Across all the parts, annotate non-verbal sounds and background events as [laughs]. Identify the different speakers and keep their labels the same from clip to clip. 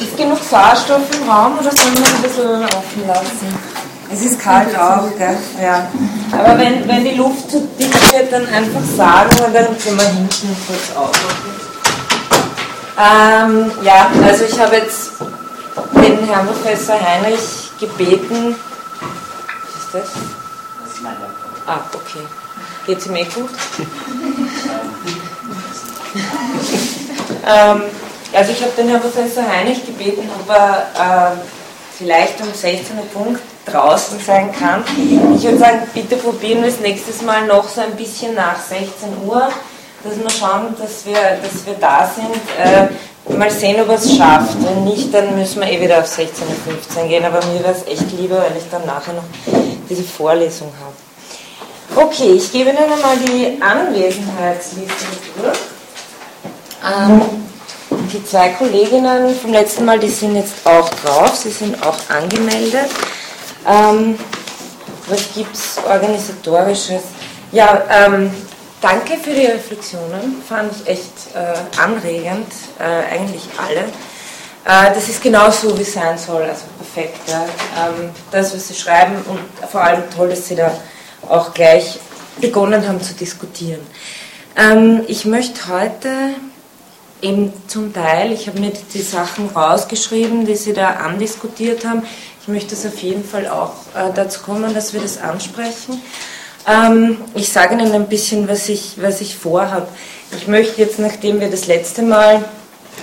Speaker 1: Ist genug Sauerstoff im Raum oder sollen wir ein bisschen offen lassen?
Speaker 2: Es ist kalt auch, gell? Ja.
Speaker 1: Aber wenn, wenn die Luft zu dick wird, dann einfach sagen und dann können wir hinten kurz aufmachen. Ähm, ja, also ich habe jetzt den Herrn Professor Heinrich gebeten. Was ist das?
Speaker 3: Das ist mein Laptop.
Speaker 1: Ah, okay. Geht es ihm eh gut? [laughs] ähm, also ich habe den Herrn Professor Heinrich gebeten, ob er äh, vielleicht um 16 Uhr Punkt draußen sein kann. Ich würde sagen, bitte probieren wir es nächstes Mal noch so ein bisschen nach 16 Uhr, dass wir schauen, dass wir, dass wir da sind. Äh, mal sehen, ob er es schafft. Wenn nicht, dann müssen wir eh wieder auf 16.15 Uhr gehen. Aber mir wäre es echt lieber, weil ich dann nachher noch diese Vorlesung habe. Okay, ich gebe Ihnen einmal die Anwesenheitsliste durch. Ähm, die zwei Kolleginnen vom letzten Mal, die sind jetzt auch drauf, sie sind auch angemeldet. Ähm, was gibt es organisatorisches? Ja, ähm, danke für die Reflexionen, fand ich echt äh, anregend, äh, eigentlich alle. Äh, das ist genau so, wie es sein soll, also perfekt. Ja. Ähm, das, was Sie schreiben und vor allem toll, dass Sie da auch gleich begonnen haben zu diskutieren. Ähm, ich möchte heute eben zum Teil, ich habe mir die Sachen rausgeschrieben, die Sie da andiskutiert haben. Ich möchte es auf jeden Fall auch äh, dazu kommen, dass wir das ansprechen. Ähm, ich sage Ihnen ein bisschen, was ich, was ich vorhabe. Ich möchte jetzt, nachdem wir das letzte Mal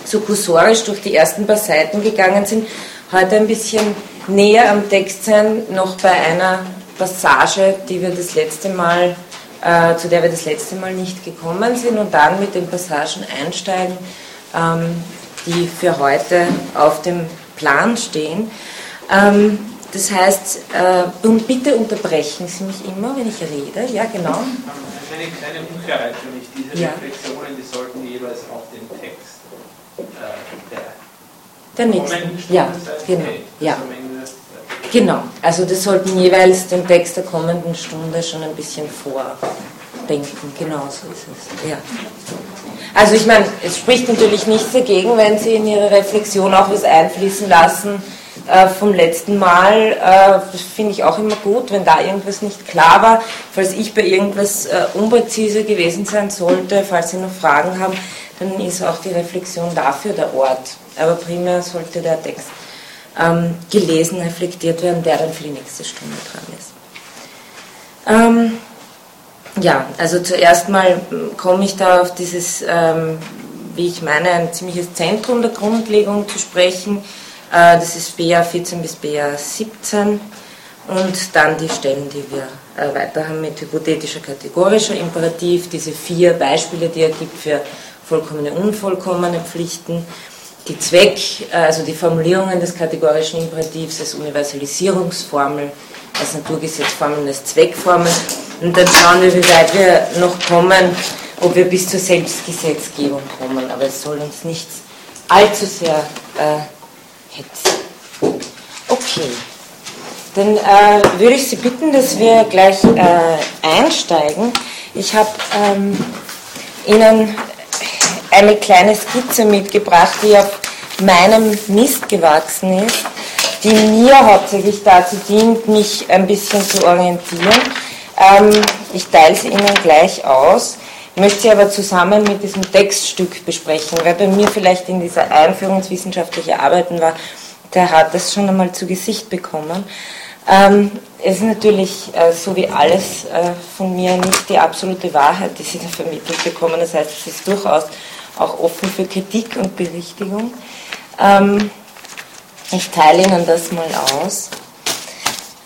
Speaker 1: so kursorisch durch die ersten paar Seiten gegangen sind, heute ein bisschen näher am Text sein, noch bei einer Passage, die wir das letzte Mal äh, zu der wir das letzte Mal nicht gekommen sind und dann mit den Passagen einsteigen, ähm, die für heute auf dem Plan stehen. Ähm, das heißt, äh, und bitte unterbrechen Sie mich immer, wenn ich rede. Ja, genau.
Speaker 4: Eine kleine Unklarheit für mich. Diese
Speaker 1: Ja.
Speaker 4: Reflexionen, die sollten jeweils auf den Text äh, der
Speaker 1: Der nächste.
Speaker 4: kommenden Stunde
Speaker 1: Ja, genau.
Speaker 4: Okay,
Speaker 1: Ja.
Speaker 4: äh,
Speaker 1: Genau, also das sollten jeweils den Text der kommenden Stunde schon ein bisschen vordenken. Genau so ist es. Ja. Also ich meine, es spricht natürlich nichts dagegen, wenn Sie in Ihre Reflexion auch was einfließen lassen äh, vom letzten Mal. Äh, das finde ich auch immer gut, wenn da irgendwas nicht klar war. Falls ich bei irgendwas äh, unpräzise gewesen sein sollte, falls Sie noch Fragen haben, dann ist auch die Reflexion dafür der Ort. Aber primär sollte der Text ähm, gelesen, reflektiert werden, der dann für die nächste Stunde dran ist. Ähm, ja, also zuerst mal ähm, komme ich da auf dieses, ähm, wie ich meine, ein ziemliches Zentrum der Grundlegung zu sprechen. Äh, das ist BA 14 bis BA 17 und dann die Stellen, die wir äh, weiter haben mit hypothetischer kategorischer Imperativ, diese vier Beispiele, die er gibt für vollkommene, unvollkommene Pflichten, die Zweck, äh, also die Formulierungen des kategorischen Imperativs als Universalisierungsformel, als Naturgesetzformeln, als Zweckformel. Und dann schauen wir, wie weit wir noch kommen, ob wir bis zur Selbstgesetzgebung kommen. Aber es soll uns nichts allzu sehr äh, hetzen. Okay. Dann äh, würde ich Sie bitten, dass wir gleich äh, einsteigen. Ich habe ähm, Ihnen eine kleine Skizze mitgebracht, die auf meinem Mist gewachsen ist, die mir hauptsächlich dazu dient, mich ein bisschen zu orientieren. Ähm, ich teile sie Ihnen gleich aus, möchte sie aber zusammen mit diesem Textstück besprechen, weil bei mir vielleicht in dieser Einführungswissenschaftlichen Arbeiten war, der hat das schon einmal zu Gesicht bekommen. Ähm, es ist natürlich, äh, so wie alles äh, von mir, nicht die absolute Wahrheit, die Sie da vermittelt bekommen. Das heißt, es ist durchaus auch offen für Kritik und Berichtigung. Ähm, ich teile Ihnen das mal aus.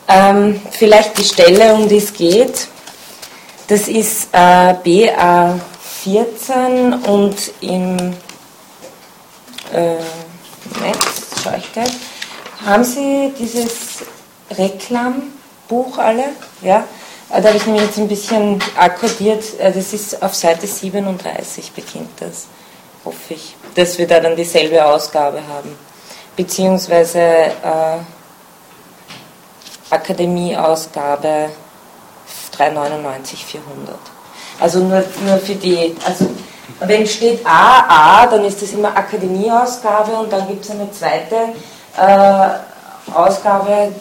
Speaker 1: Ähm, vielleicht die Stelle, um die es geht. Das ist äh, BA 14 und im äh, Moment, schaue ich gleich. Haben Sie dieses Reklambuch alle? Ja. Äh, Da habe ich nämlich jetzt ein bisschen akkordiert. Äh, Das ist auf Seite 37 beginnt das, hoffe ich, dass wir da dann dieselbe Ausgabe haben. Beziehungsweise äh, Akademieausgabe 399 400. Also nur, nur für die, also wenn steht AA, dann ist das immer Akademieausgabe und dann gibt es eine zweite äh, Ausgabe äh,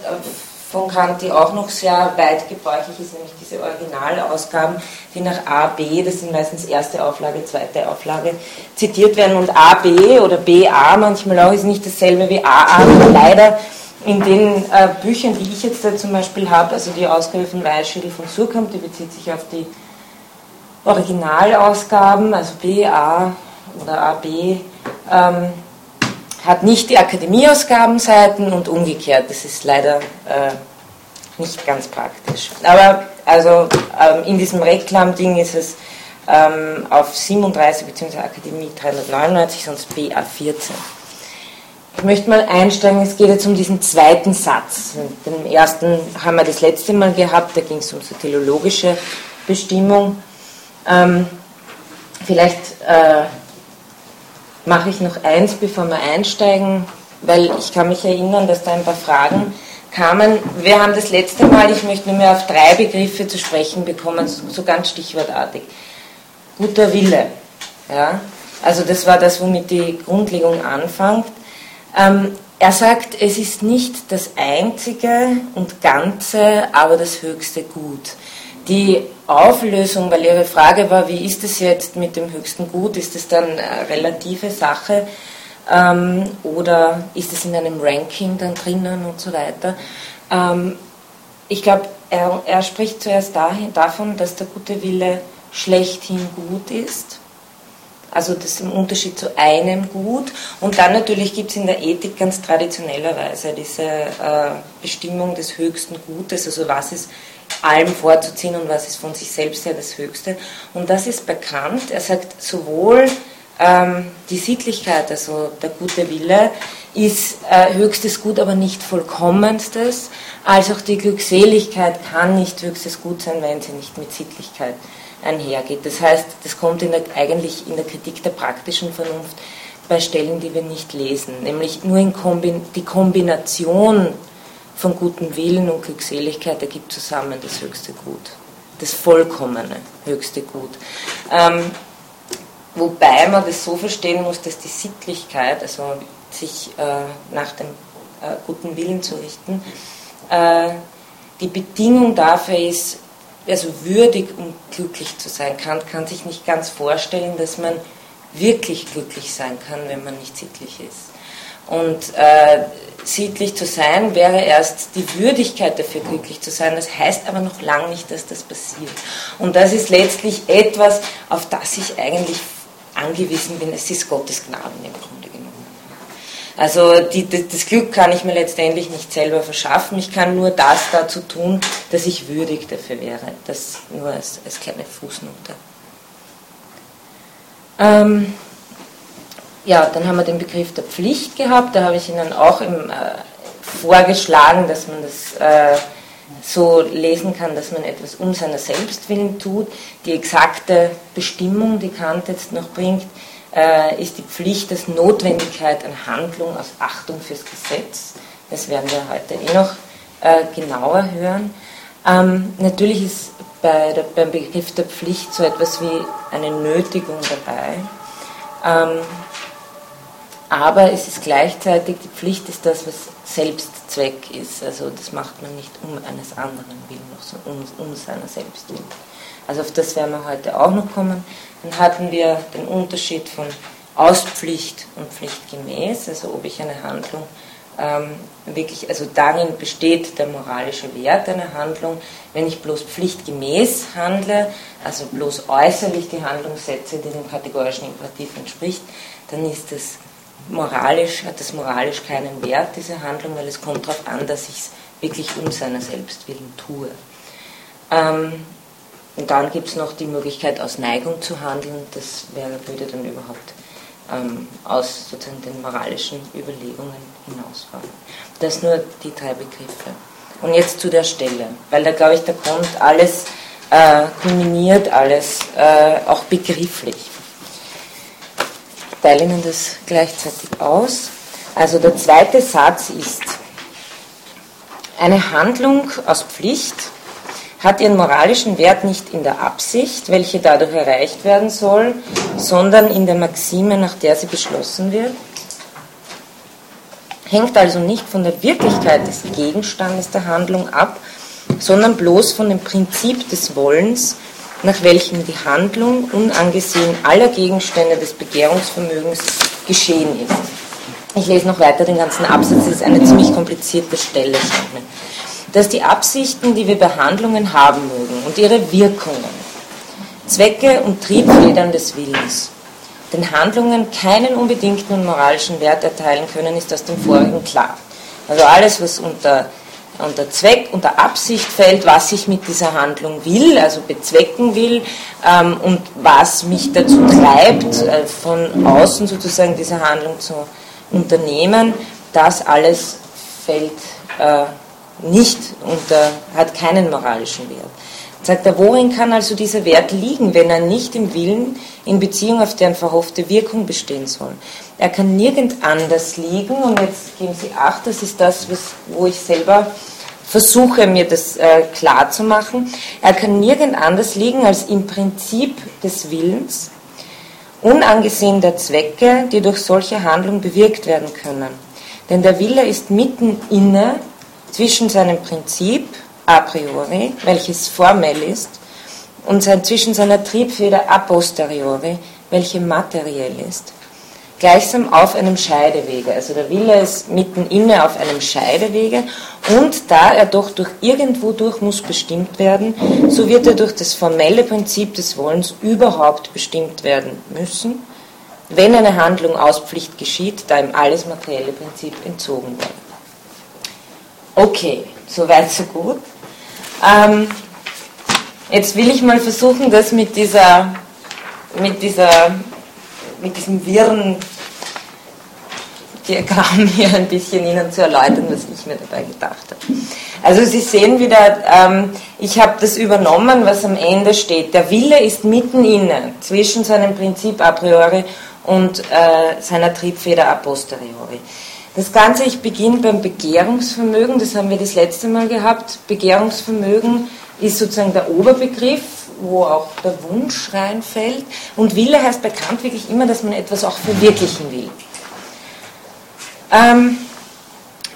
Speaker 1: von Kant, die auch noch sehr weit gebräuchlich ist, nämlich diese Originalausgaben, die nach A, B, das sind meistens erste Auflage, zweite Auflage, zitiert werden. Und AB oder BA manchmal auch ist nicht dasselbe wie AA, leider in den äh, Büchern, die ich jetzt da zum Beispiel habe, also die Ausgabe von Weißschädel von Surkamp, die bezieht sich auf die Originalausgaben, also BA oder AB, ähm, hat nicht die Akademieausgabenseiten und umgekehrt. Das ist leider äh, nicht ganz praktisch. Aber also ähm, in diesem Reklam-Ding ist es ähm, auf 37 bzw. Akademie 399, sonst BA 14. Ich möchte mal einsteigen, es geht jetzt um diesen zweiten Satz. Den ersten haben wir das letzte Mal gehabt, da ging es um so teleologische Bestimmung. Ähm, vielleicht äh, mache ich noch eins, bevor wir einsteigen, weil ich kann mich erinnern, dass da ein paar Fragen kamen. Wir haben das letzte Mal, ich möchte nur mehr auf drei Begriffe zu sprechen bekommen, so ganz stichwortartig. Guter Wille. Ja? Also das war das, womit die Grundlegung anfängt. Ähm, er sagt, es ist nicht das einzige und ganze, aber das höchste Gut. Die Auflösung, weil Ihre Frage war, wie ist es jetzt mit dem höchsten Gut? Ist es dann eine relative Sache ähm, oder ist es in einem Ranking dann drinnen und so weiter? Ähm, ich glaube, er, er, spricht zuerst dahin, davon, dass der gute Wille schlechthin gut ist also das im Unterschied zu einem Gut. Und dann natürlich gibt es in der Ethik ganz traditionellerweise diese äh, Bestimmung des höchsten Gutes, also was ist allem vorzuziehen und was ist von sich selbst her das Höchste. Und das ist bekannt. Er sagt sowohl ähm, die Sittlichkeit, also der gute Wille, ist äh, höchstes Gut, aber nicht vollkommenstes, als auch die Glückseligkeit kann nicht höchstes Gut sein, wenn sie nicht mit Sittlichkeit einhergeht. Das heißt, das kommt in der, eigentlich in der Kritik der praktischen Vernunft bei Stellen, die wir nicht lesen, nämlich nur in Kombin die Kombination von gutem Willen und Glückseligkeit ergibt zusammen das höchste Gut, das vollkommene höchste Gut. Ähm, wobei man das so verstehen muss, dass die Sittlichkeit, also sich äh, nach dem äh, guten Willen zu richten, äh, die Bedingung dafür ist, also würdig, um glücklich zu sein. Kant kann sich nicht ganz vorstellen, dass man wirklich glücklich sein kann, wenn man nicht sittlich ist. Und äh, sittlich zu sein wäre erst die Würdigkeit dafür, glücklich zu sein. Das heißt aber noch lange nicht, dass das passiert. Und das ist letztlich etwas, auf das ich eigentlich angewiesen bin. Es ist Gottes Gnaden im Grunde. Also die, das Glück kann ich mir letztendlich nicht selber verschaffen. Ich kann nur das dazu tun, dass ich würdig dafür wäre. Das nur als, als kleine Fußnote. Ähm, ja, dann haben wir den Begriff der Pflicht gehabt. Da habe ich Ihnen auch im, äh, vorgeschlagen, dass man das äh, so lesen kann, dass man etwas um seiner selbst willen tut. Die exakte Bestimmung, die Kant jetzt noch bringt, äh, ist die Pflicht als Notwendigkeit an Handlung aus Achtung fürs Gesetz. Das werden wir heute eh noch äh, genauer hören. Ähm, natürlich ist bei der, beim Begriff der Pflicht so etwas wie eine Nötigung dabei. Ähm, aber es ist gleichzeitig, die Pflicht ist das, was Selbstzweck ist. Also das macht man nicht um eines anderen willen, sondern um, um seiner selbst willen. Also auf das werden wir heute auch noch kommen. Dann hatten wir den Unterschied von Auspflicht und pflichtgemäß, also ob ich eine Handlung ähm, wirklich, also darin besteht der moralische Wert einer Handlung. Wenn ich bloß pflichtgemäß handle, also bloß äußerlich die Handlung setze, die dem kategorischen Imperativ entspricht, dann ist das moralisch, hat das moralisch keinen Wert, diese Handlung, weil es kommt darauf an, dass ich es wirklich um seiner selbst willen tue. Ähm, und dann gibt es noch die Möglichkeit, aus Neigung zu handeln. Das wäre, würde dann überhaupt ähm, aus sozusagen den moralischen Überlegungen hinausfahren. Das nur die drei Begriffe. Und jetzt zu der Stelle, weil da glaube ich, da kommt alles äh, kulminiert, alles äh, auch begrifflich. Teile Ihnen das gleichzeitig aus. Also der zweite Satz ist, eine Handlung aus Pflicht hat ihren moralischen Wert nicht in der Absicht, welche dadurch erreicht werden soll, sondern in der Maxime, nach der sie beschlossen wird, hängt also nicht von der Wirklichkeit des Gegenstandes der Handlung ab, sondern bloß von dem Prinzip des Wollens, nach welchem die Handlung unangesehen aller Gegenstände des Begehrungsvermögens geschehen ist. Ich lese noch weiter den ganzen Absatz, das ist eine ziemlich komplizierte Stelle. Dass die Absichten, die wir bei Handlungen haben mögen und ihre Wirkungen, Zwecke und Triebfedern des Willens, den Handlungen keinen unbedingten und moralischen Wert erteilen können, ist aus dem vorigen klar. Also alles, was unter, unter Zweck, unter Absicht fällt, was ich mit dieser Handlung will, also bezwecken will ähm, und was mich dazu treibt, äh, von außen sozusagen diese Handlung zu unternehmen, das alles fällt äh, nicht unter, hat keinen moralischen Wert. Sagt er, worin kann also dieser Wert liegen, wenn er nicht im Willen in Beziehung auf deren verhoffte Wirkung bestehen soll? Er kann nirgend anders liegen, und jetzt geben Sie Acht, das ist das, was, wo ich selber versuche, mir das äh, klar zu machen. Er kann nirgend anders liegen als im Prinzip des Willens, unangesehen der Zwecke, die durch solche Handlung bewirkt werden können. Denn der Wille ist mitten inne zwischen seinem Prinzip a priori, welches formell ist, und sein, zwischen seiner Triebfeder a posteriori, welche materiell ist. Gleichsam auf einem Scheidewege. Also der Wille ist mitten inne auf einem Scheidewege und da er doch durch irgendwo durch muss bestimmt werden, so wird er durch das formelle Prinzip des Wollens überhaupt bestimmt werden müssen, wenn eine Handlung aus Pflicht geschieht, da ihm alles materielle Prinzip entzogen wird. Okay, soweit so gut. Ähm, jetzt will ich mal versuchen, das mit dieser, mit dieser, mit diesem wirren Diagramm hier ein bisschen Ihnen zu erläutern, was ich mir dabei gedacht habe. Also Sie sehen wieder, ähm, ich habe das übernommen, was am Ende steht. Der Wille ist mitten inne zwischen seinem Prinzip a priori und äh, seiner Triebfeder a posteriori. Das Ganze, ich beginne beim Begehrungsvermögen, das haben wir das letzte Mal gehabt. Begehrungsvermögen ist sozusagen der Oberbegriff, wo auch der Wunsch reinfällt. Und Wille heißt bekannt wirklich immer, dass man etwas auch verwirklichen will. Ähm,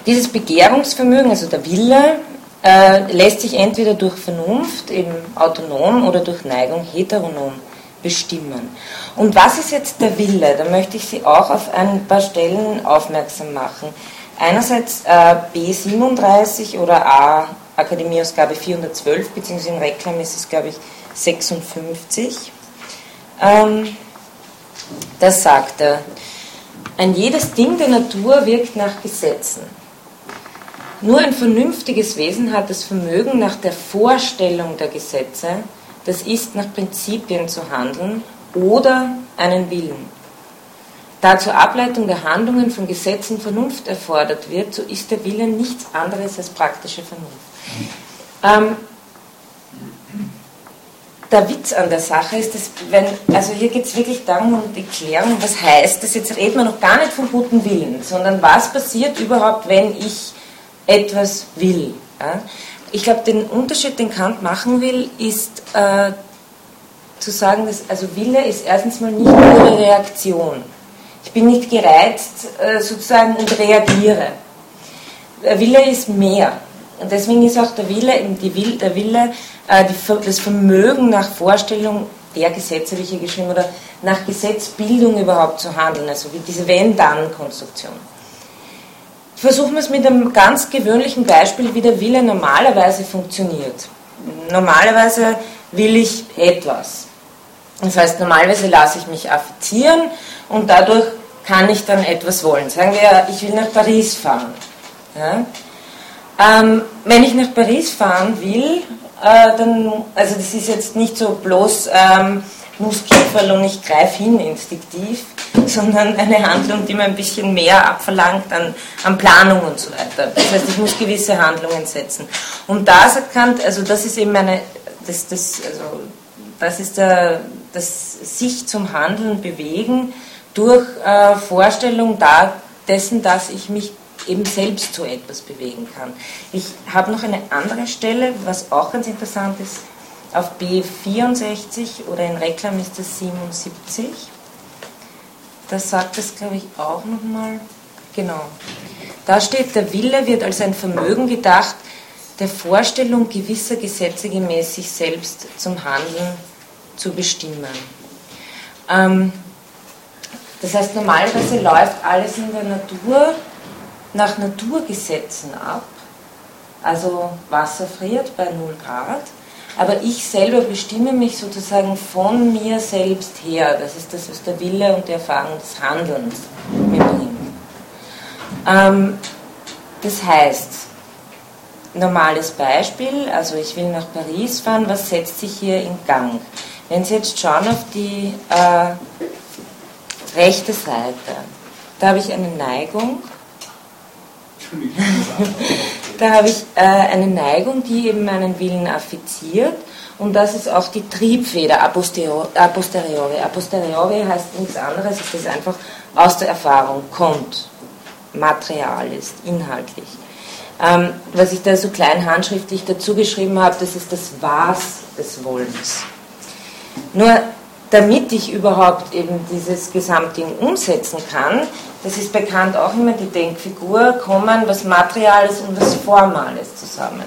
Speaker 1: dieses Begehrungsvermögen, also der Wille, äh, lässt sich entweder durch Vernunft, eben autonom, oder durch Neigung heteronom bestimmen. Und was ist jetzt der Wille? Da möchte ich Sie auch auf ein paar Stellen aufmerksam machen. Einerseits äh, B37 oder A, Akademieausgabe 412, beziehungsweise in Reklam ist es, glaube ich, 56. Ähm, da sagt er, ein jedes Ding der Natur wirkt nach Gesetzen. Nur ein vernünftiges Wesen hat das Vermögen, nach der Vorstellung der Gesetze das ist nach Prinzipien zu handeln oder einen Willen. Da zur Ableitung der Handlungen von Gesetzen Vernunft erfordert wird, so ist der Wille nichts anderes als praktische Vernunft. Ähm, der Witz an der Sache ist, dass wenn, also hier geht es wirklich darum, um die Klärung, was heißt das? Jetzt reden wir noch gar nicht vom guten Willen, sondern was passiert überhaupt, wenn ich etwas will. Ja? ich glaube, den Unterschied, den Kant machen will, ist äh, zu sagen, dass also Wille ist erstens mal nicht nur Reaktion. Ich bin nicht gereizt äh, sozusagen und reagiere. Der Wille ist mehr. Und deswegen ist auch der Wille, die Will, der Wille, äh, die, das Vermögen nach Vorstellung der Gesetze, wie ich hier geschrieben oder nach Gesetzbildung überhaupt zu handeln, also wie diese Wenn-Dann-Konstruktion. Versuchen wir es mit einem ganz gewöhnlichen Beispiel, wie der Wille normalerweise funktioniert. Normalerweise will ich etwas. Das heißt, normalerweise lasse ich mich affizieren und dadurch kann ich dann etwas wollen. Sagen wir, ich will nach Paris fahren. Ja? Ähm, wenn ich nach Paris fahren will, äh, dann, also das ist jetzt nicht so bloß ähm, Muskelfall und ich greife hin instinktiv, [laughs] sondern eine Handlung, die mir ein bisschen mehr abverlangt an, an Planung und so weiter. Das heißt, ich muss gewisse Handlungen setzen. Und da sagt Kant, also das ist eben meine, das, das, also, das ist der, das sich zum Handeln bewegen durch äh, Vorstellung dessen, dass ich mich eben selbst zu etwas bewegen kann. Ich habe noch eine andere Stelle, was auch ganz interessant ist, auf B64 oder in Reklam ist das 77. Da sagt es, glaube ich, auch nochmal. Genau. Da steht, der Wille wird als ein Vermögen gedacht, der Vorstellung gewisser Gesetze gemäß sich selbst zum Handeln zu bestimmen. Ähm, das heißt, normalerweise läuft alles in der Natur nach Naturgesetzen ab. Also Wasser friert bei 0 Grad, aber ich selber bestimme mich sozusagen von mir selbst her. Das ist das, was der Wille und die Erfahrung des Handelns mir bringt. Ähm, das heißt, normales Beispiel, also ich will nach Paris fahren, was setzt sich hier in Gang? Wenn Sie jetzt schauen auf die äh, rechte Seite, da habe ich eine Neigung. [laughs] da habe ich äh, eine Neigung, die eben meinen Willen affiziert. Und das ist auch die Triebfeder a posteriori. A posteriori, heißt nichts anderes, es ist einfach aus der Erfahrung, kommt, Material ist, inhaltlich. Ähm, was ich da so klein handschriftlich dazu geschrieben habe, das ist das Was des Wollens. Nur damit ich überhaupt eben dieses Gesamtding umsetzen kann, das ist bekannt auch immer die Denkfigur, kommen was Materiales und was Formales zusammen.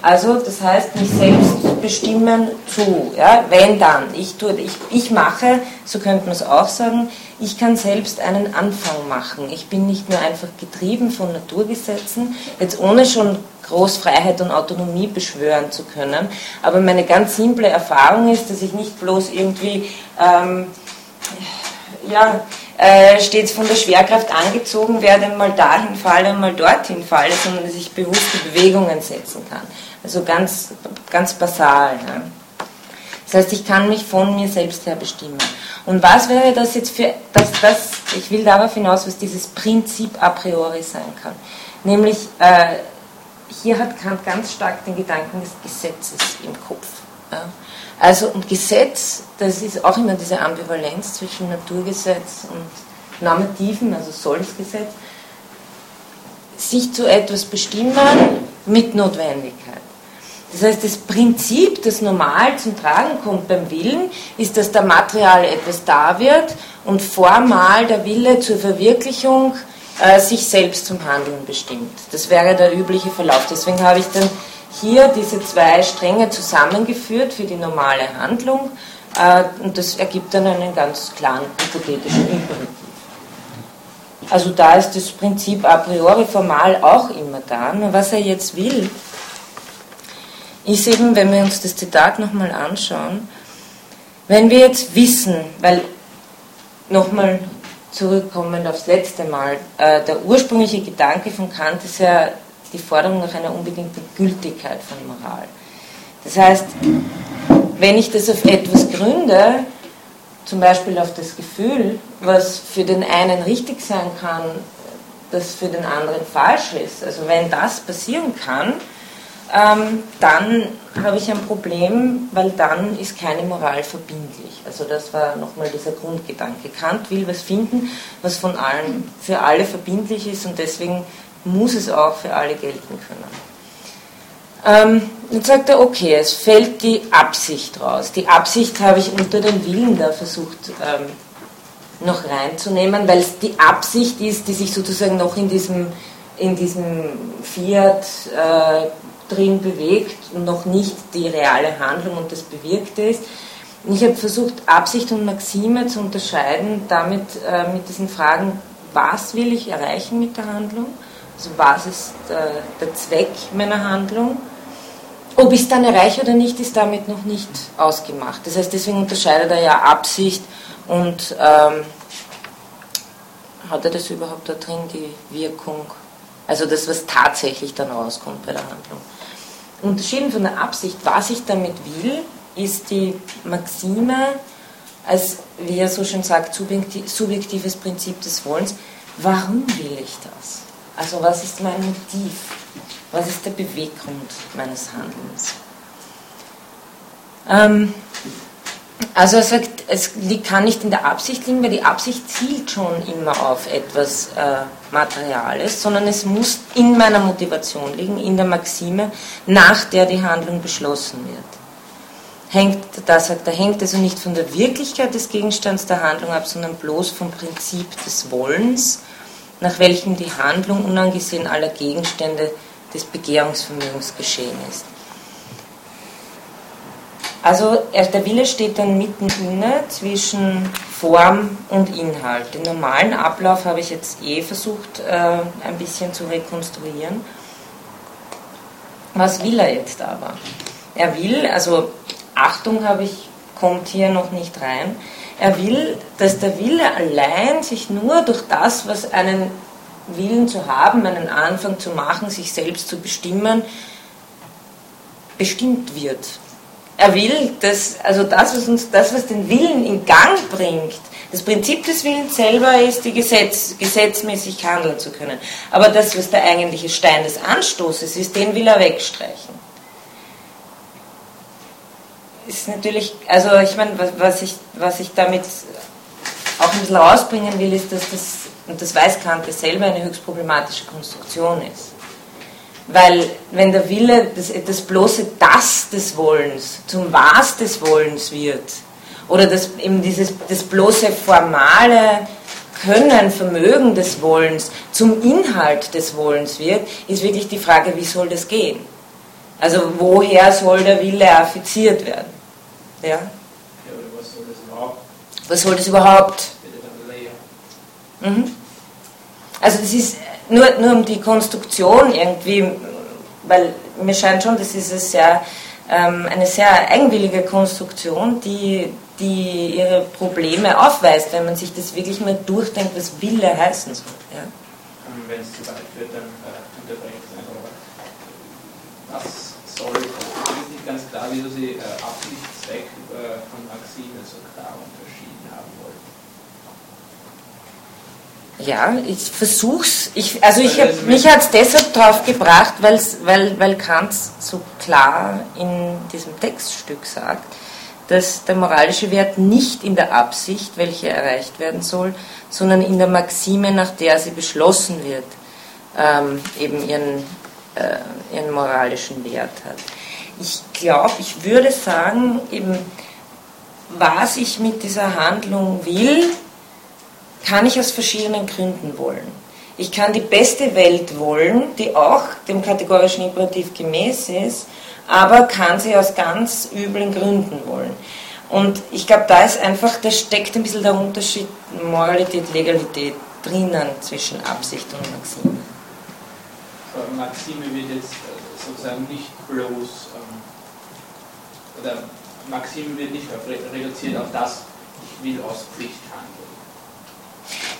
Speaker 1: Also das heißt, mich selbst bestimmen zu, ja, wenn dann. Ich, tue, ich, ich mache, so könnte man es auch sagen, ich kann selbst einen Anfang machen. Ich bin nicht nur einfach getrieben von Naturgesetzen, jetzt ohne schon Großfreiheit und Autonomie beschwören zu können, aber meine ganz simple Erfahrung ist, dass ich nicht bloß irgendwie ähm, ja, äh, stets von der Schwerkraft angezogen werde, mal dahin falle mal dorthin falle, sondern dass ich bewusste Bewegungen setzen kann. Also ganz, ganz basal. Ja. Das heißt, ich kann mich von mir selbst her bestimmen. Und was wäre das jetzt für, dass das, ich will darauf hinaus, was dieses Prinzip a priori sein kann. Nämlich, äh, hier hat Kant ganz stark den Gedanken des Gesetzes im Kopf. Ja. Also, und Gesetz, das ist auch immer diese Ambivalenz zwischen Naturgesetz und Normativen, also Sollsgesetz, sich zu etwas bestimmen mit Notwendigkeit. Das heißt, das Prinzip, das normal zum Tragen kommt beim Willen, ist, dass der Material etwas da wird und formal der Wille zur Verwirklichung äh, sich selbst zum Handeln bestimmt. Das wäre der übliche Verlauf. Deswegen habe ich dann hier diese zwei Stränge zusammengeführt für die normale Handlung äh, und das ergibt dann einen ganz klaren hypothetischen Imperativ. Also da ist das Prinzip a priori formal auch immer da. Nur was er jetzt will, ist eben, wenn wir uns das Zitat nochmal anschauen, wenn wir jetzt wissen, weil nochmal zurückkommend aufs letzte Mal, äh, der ursprüngliche Gedanke von Kant ist ja die Forderung nach einer unbedingten Gültigkeit von Moral. Das heißt, wenn ich das auf etwas gründe, zum Beispiel auf das Gefühl, was für den einen richtig sein kann, das für den anderen falsch ist, also wenn das passieren kann, ähm, dann habe ich ein Problem, weil dann ist keine Moral verbindlich. Also das war nochmal dieser Grundgedanke. Kant will was finden, was von allen für alle verbindlich ist und deswegen muss es auch für alle gelten können. Ähm, jetzt sagt er, okay, es fällt die Absicht raus. Die Absicht habe ich unter den Willen da versucht ähm, noch reinzunehmen, weil es die Absicht ist, die sich sozusagen noch in diesem, in diesem Fiat äh, drin bewegt und noch nicht die reale Handlung und das Bewirkte ist. Ich habe versucht, Absicht und Maxime zu unterscheiden, damit äh, mit diesen Fragen, was will ich erreichen mit der Handlung, also was ist äh, der Zweck meiner Handlung. Ob ich es dann erreiche oder nicht, ist damit noch nicht ausgemacht. Das heißt, deswegen unterscheidet er ja Absicht und ähm, hat er das überhaupt da drin, die Wirkung, also das, was tatsächlich dann rauskommt bei der Handlung. Unterschieden von der Absicht, was ich damit will, ist die Maxime, als wie er so schön sagt, subjektives Prinzip des Wollens. Warum will ich das? Also was ist mein Motiv? Was ist der Beweggrund meines Handelns? Ähm, Also er sagt, es kann nicht in der Absicht liegen, weil die Absicht zielt schon immer auf etwas äh, Materiales, sondern es muss in meiner Motivation liegen, in der Maxime, nach der die Handlung beschlossen wird. Hängt, da sagt er, hängt also nicht von der Wirklichkeit des Gegenstands der Handlung ab, sondern bloß vom Prinzip des Wollens, nach welchem die Handlung unangesehen aller Gegenstände des Begehrungsvermögens geschehen ist. Also der Wille steht dann mitten inne zwischen Form und Inhalt. Den normalen Ablauf habe ich jetzt eh versucht äh, ein bisschen zu rekonstruieren. Was will er jetzt aber? Er will, also Achtung habe ich, kommt hier noch nicht rein, er will, dass der Wille allein sich nur durch das, was einen Willen zu haben, einen Anfang zu machen, sich selbst zu bestimmen, bestimmt wird. Er will, dass, also das, was uns, das, was den Willen in Gang bringt, das Prinzip des Willens selber ist, die Gesetz, gesetzmäßig handeln zu können. Aber das, was der eigentliche Stein des Anstoßes ist, den will er wegstreichen. Ist natürlich, also ich meine, was, was, ich, was ich damit auch ein bisschen rausbringen will, ist, dass das, und das weiß Kant selber, eine höchst problematische Konstruktion ist. Weil wenn der Wille, das, das bloße Das des Wollens zum Was des Wollens wird, oder das, eben dieses, das bloße formale Können, Vermögen des Wollens zum Inhalt des Wollens wird, ist wirklich die Frage, wie soll das gehen? Also woher soll der Wille affiziert werden? Ja? ja
Speaker 4: was soll das überhaupt?
Speaker 1: Was soll das überhaupt? Mhm. Also das ist nur, nur um die Konstruktion irgendwie, weil mir scheint schon, das ist eine sehr, ähm, eine sehr eigenwillige Konstruktion, die, die ihre Probleme aufweist, wenn man sich das wirklich mal durchdenkt, was Wille heißen soll. Ja?
Speaker 4: Wenn es zu weit wird, dann äh, unterbrecht es einfach. Was soll, es ist nicht ganz klar, wieso Sie äh, Absicht, Zweck äh, von Maxime so klar unterschieden haben wollten.
Speaker 1: Ja, ich versuch's. Ich, also ich hab, mich hat es deshalb drauf gebracht, weil's, weil, weil Kant so klar in diesem Textstück sagt, dass der moralische Wert nicht in der Absicht, welche erreicht werden soll, sondern in der Maxime, nach der sie beschlossen wird, ähm, eben ihren, äh, ihren moralischen Wert hat. Ich glaube, ich würde sagen, eben, was ich mit dieser Handlung will, kann ich aus verschiedenen Gründen wollen. Ich kann die beste Welt wollen, die auch dem kategorischen Imperativ gemäß ist, aber kann sie aus ganz üblen Gründen wollen. Und ich glaube, da ist einfach, da steckt ein bisschen der Unterschied Moralität, Legalität drinnen zwischen Absicht und Maxime.
Speaker 4: Maxime wird jetzt äh, sozusagen nicht bloß, ähm, oder Maxime wird nicht reduziert auf das, ich will aus Pflicht handeln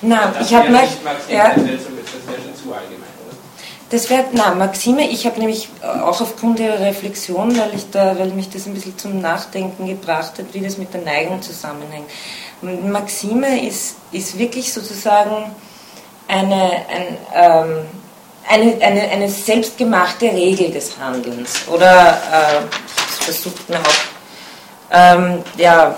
Speaker 1: Nein, ich habe mir.
Speaker 4: Ja, das wäre schon zu allgemein, oder?
Speaker 1: Das wäre, na, Maxime, ich habe nämlich auch aufgrund ihrer Reflexion, weil, ich da, weil mich das ein bisschen zum Nachdenken gebracht hat, wie das mit der Neigung zusammenhängt. Maxime ist, ist wirklich sozusagen eine, ein, ähm, eine, eine, eine selbstgemachte Regel des Handelns. Oder äh, ich versucht mir auch, ähm, ja,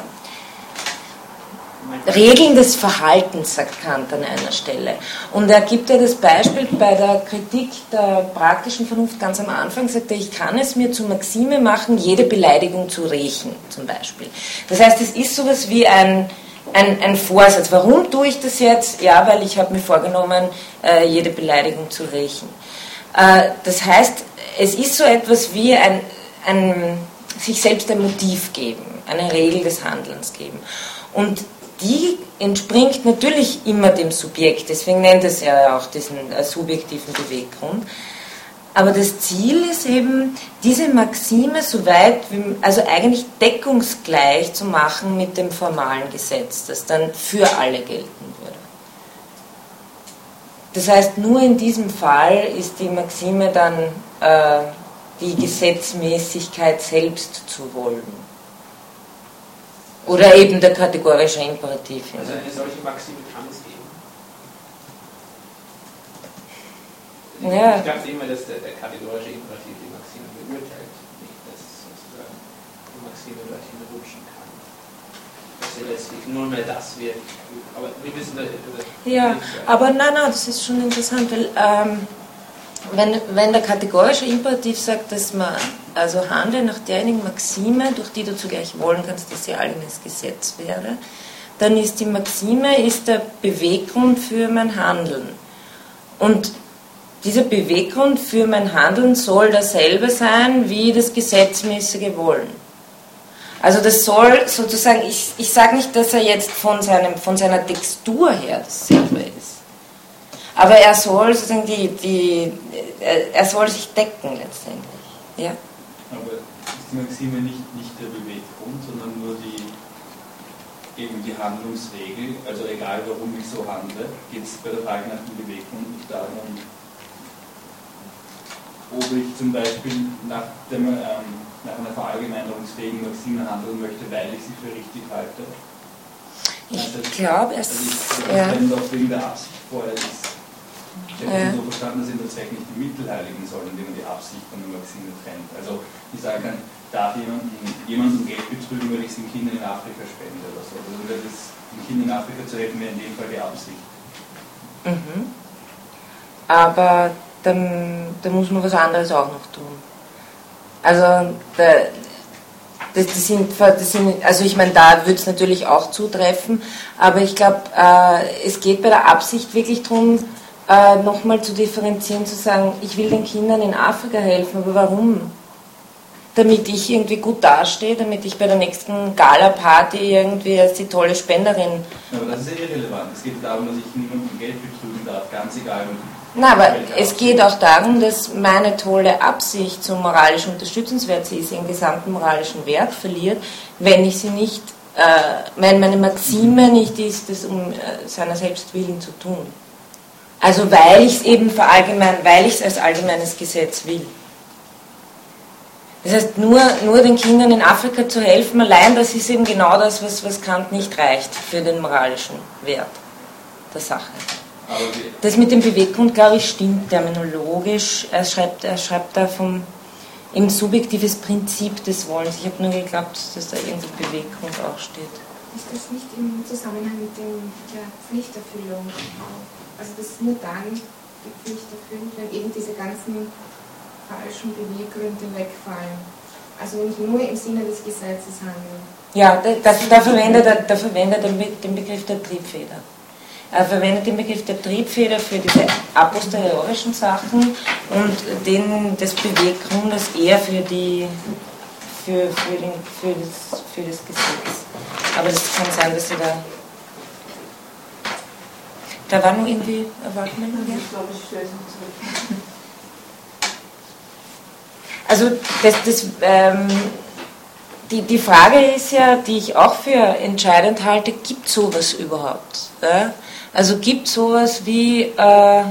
Speaker 1: Regeln des Verhaltens, sagt Kant an einer Stelle. Und er gibt ja das Beispiel bei der Kritik der praktischen Vernunft ganz am Anfang, sagt er, ich kann es mir zur Maxime machen, jede Beleidigung zu rächen, zum Beispiel. Das heißt, es ist sowas wie ein, ein, ein Vorsatz. Warum tue ich das jetzt? Ja, weil ich habe mir vorgenommen, äh, jede Beleidigung zu rächen. Äh, das heißt, es ist so etwas wie ein, ein sich selbst ein Motiv geben, eine Regel des Handelns geben. Und die entspringt natürlich immer dem Subjekt, deswegen nennt es ja auch diesen äh, subjektiven Beweggrund. Aber das Ziel ist eben, diese Maxime so weit, wie, also eigentlich deckungsgleich zu machen mit dem formalen Gesetz, das dann für alle gelten würde. Das heißt, nur in diesem Fall ist die Maxime dann äh, die Gesetzmäßigkeit selbst zu wollen. Oder eben der kategorische Imperativ.
Speaker 4: Also eine solche Maxime kann es geben.
Speaker 1: Ja.
Speaker 4: Ich dachte immer, dass der, der kategorische Imperativ die Maxime beurteilt, nicht dass sozusagen die Maxime dorthin rutschen kann. sie letztlich nur mehr das wird. Aber wir wissen da.
Speaker 1: Ja, aber nein, nein, das ist schon interessant, weil ähm, wenn, wenn der kategorische Imperativ sagt, dass man also handle nach derjenigen Maxime, durch die du zugleich wollen kannst, dass sie allgemeines Gesetz wäre, dann ist die Maxime ist der Beweggrund für mein Handeln. Und dieser Beweggrund für mein Handeln soll dasselbe sein wie das gesetzmäßige Wollen. Also das soll sozusagen, ich, ich sage nicht, dass er jetzt von, seinem, von seiner Textur her dasselbe ist. Aber er soll sozusagen die, die, er soll sich decken letztendlich. Ja?
Speaker 5: Aber ist die Maxime nicht, nicht der Beweggrund, sondern nur die, eben die Handlungsregel, also egal warum ich so handle, geht es bei der Frage nach dem Beweggrund nicht darum, ob ich zum Beispiel nach, dem, ähm, nach einer verallgemeinerungsfähigen Maxime handeln möchte, weil ich sie für richtig halte.
Speaker 1: Ich also, glaube, es
Speaker 5: also ich, ja. Wenn doch wegen der Absicht vorher ist. Ich hätte ja. so verstanden, dass in der Zweck nicht die Mittel heiligen soll, indem man die Absicht von der Maxime trennt. Also ich sage dann, darf jemanden, jemanden Geld betrügen, weil ich es den Kindern in Afrika spende oder so. Also das, den Kindern in Afrika zu helfen, wäre in dem Fall die Absicht.
Speaker 1: Mhm. Aber dann, dann muss man was anderes auch noch tun. Also da, das, das, sind, das sind, also ich meine, da würde es natürlich auch zutreffen, aber ich glaube, äh, es geht bei der Absicht wirklich darum, äh, nochmal zu differenzieren, zu sagen, ich will den Kindern in Afrika helfen, aber warum? Damit ich irgendwie gut dastehe, damit ich bei der nächsten Gala-Party irgendwie als die tolle Spenderin.
Speaker 5: Aber das ist irrelevant. Es geht darum, dass ich niemandem Geld betrügen darf, ganz egal.
Speaker 1: Na, aber es geht auch darum, dass meine tolle Absicht so moralisch unterstützenswert sie ist, ihren gesamten moralischen Wert verliert, wenn ich sie nicht, äh, wenn meine Maxime nicht ist, das um äh, seiner selbst willen zu tun. Also weil ich es eben verallgemein, weil ich es als allgemeines Gesetz will. Das heißt, nur, nur den Kindern in Afrika zu helfen, allein das ist eben genau das, was, was Kant nicht reicht für den moralischen Wert der Sache. Das mit dem Beweggrund, glaube ich, stimmt terminologisch. Er schreibt, er schreibt da vom im subjektives Prinzip des Wollens. Ich habe nur geglaubt, dass da irgendwie Beweggrund auch steht.
Speaker 6: Ist das nicht im Zusammenhang mit dem, der Pflichterfüllung also das ist nur dann die Pflicht erfüllt, wenn eben diese ganzen falschen Beweggründe wegfallen. Also wenn ich nur im Sinne des Gesetzes handle.
Speaker 1: Ja, da, da, da verwendet er, da verwendet er den Begriff der Triebfeder. Er verwendet den Begriff der Triebfeder für diese aposteriorischen Sachen und den des Beweggrundes eher für, die, für, für, den, für, das, für das Gesetz. Aber es kann sein, dass sie da da war noch irgendwie eine Wortmeldung. Ja? Ich glaube, ich stelle es noch zurück. Also das, das, ähm, die, die Frage ist ja, die ich auch für entscheidend halte, gibt sowas überhaupt? Ja? Also gibt sowas wie, äh,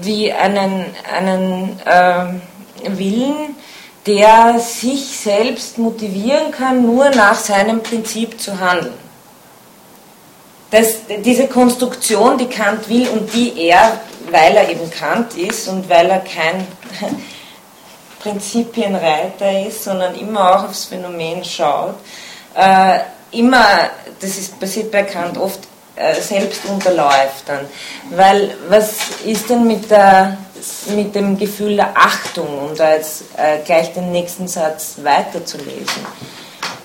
Speaker 1: wie einen, einen äh, Willen, der sich selbst motivieren kann, nur nach seinem Prinzip zu handeln? dass diese Konstruktion, die Kant will und die er, weil er eben Kant ist und weil er kein [laughs] Prinzipienreiter ist, sondern immer auch aufs Phänomen schaut, äh, immer, das ist, passiert bei Kant oft, selbst unterläuft dann. Weil was ist denn mit, der, mit dem Gefühl der Achtung, um da jetzt äh, gleich den nächsten Satz weiterzulesen?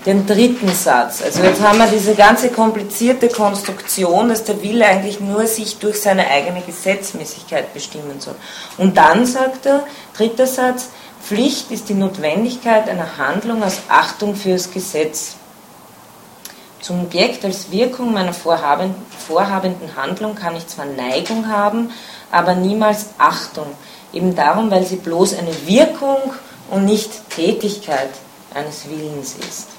Speaker 1: den dritten Satz. Also jetzt haben wir diese ganze komplizierte Konstruktion, dass der Wille eigentlich nur sich durch seine eigene Gesetzmäßigkeit bestimmen soll. Und dann sagt er, dritter Satz, Pflicht ist die Notwendigkeit einer Handlung aus Achtung fürs Gesetz. Zum Objekt als Wirkung meiner vorhabenden Handlung kann ich zwar Neigung haben, aber niemals Achtung. Eben darum, weil sie bloß eine Wirkung und nicht Tätigkeit eines Willens ist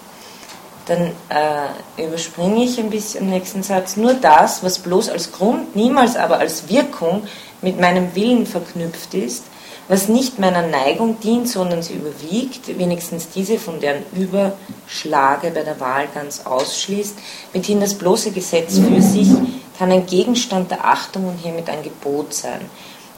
Speaker 1: dann äh, überspringe ich ein bisschen den nächsten Satz. Nur das, was bloß als Grund, niemals aber als Wirkung mit meinem Willen verknüpft ist, was nicht meiner Neigung dient, sondern sie überwiegt, wenigstens diese, von deren Überschlage bei der Wahl ganz ausschließt, mithin das bloße Gesetz für sich kann ein Gegenstand der Achtung und hiermit ein Gebot sein.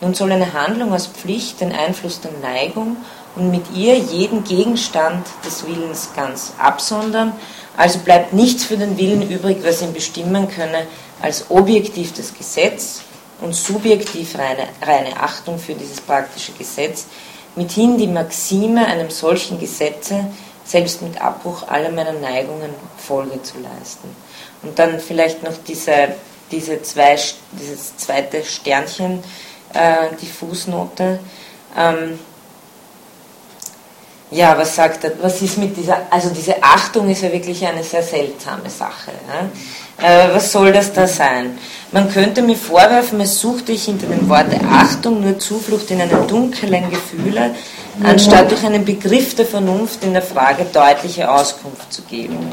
Speaker 1: Nun soll eine Handlung aus Pflicht den Einfluss der Neigung und mit ihr jeden Gegenstand des Willens ganz absondern. Also bleibt nichts für den Willen übrig, was ihn bestimmen könne, als objektiv das Gesetz und subjektiv reine, reine Achtung für dieses praktische Gesetz, mithin die Maxime einem solchen Gesetze, selbst mit Abbruch aller meiner Neigungen Folge zu leisten. Und dann vielleicht noch diese, diese zwei, dieses zweite Sternchen, äh, die Fußnote. Ähm, ja, was sagt er? Was ist mit dieser, also diese Achtung ist ja wirklich eine sehr seltsame Sache. Ja? Äh, was soll das da sein? Man könnte mir vorwerfen, es suchte ich hinter dem Worte Achtung nur Zuflucht in einen dunklen Gefühle, anstatt durch einen Begriff der Vernunft in der Frage deutliche Auskunft zu geben.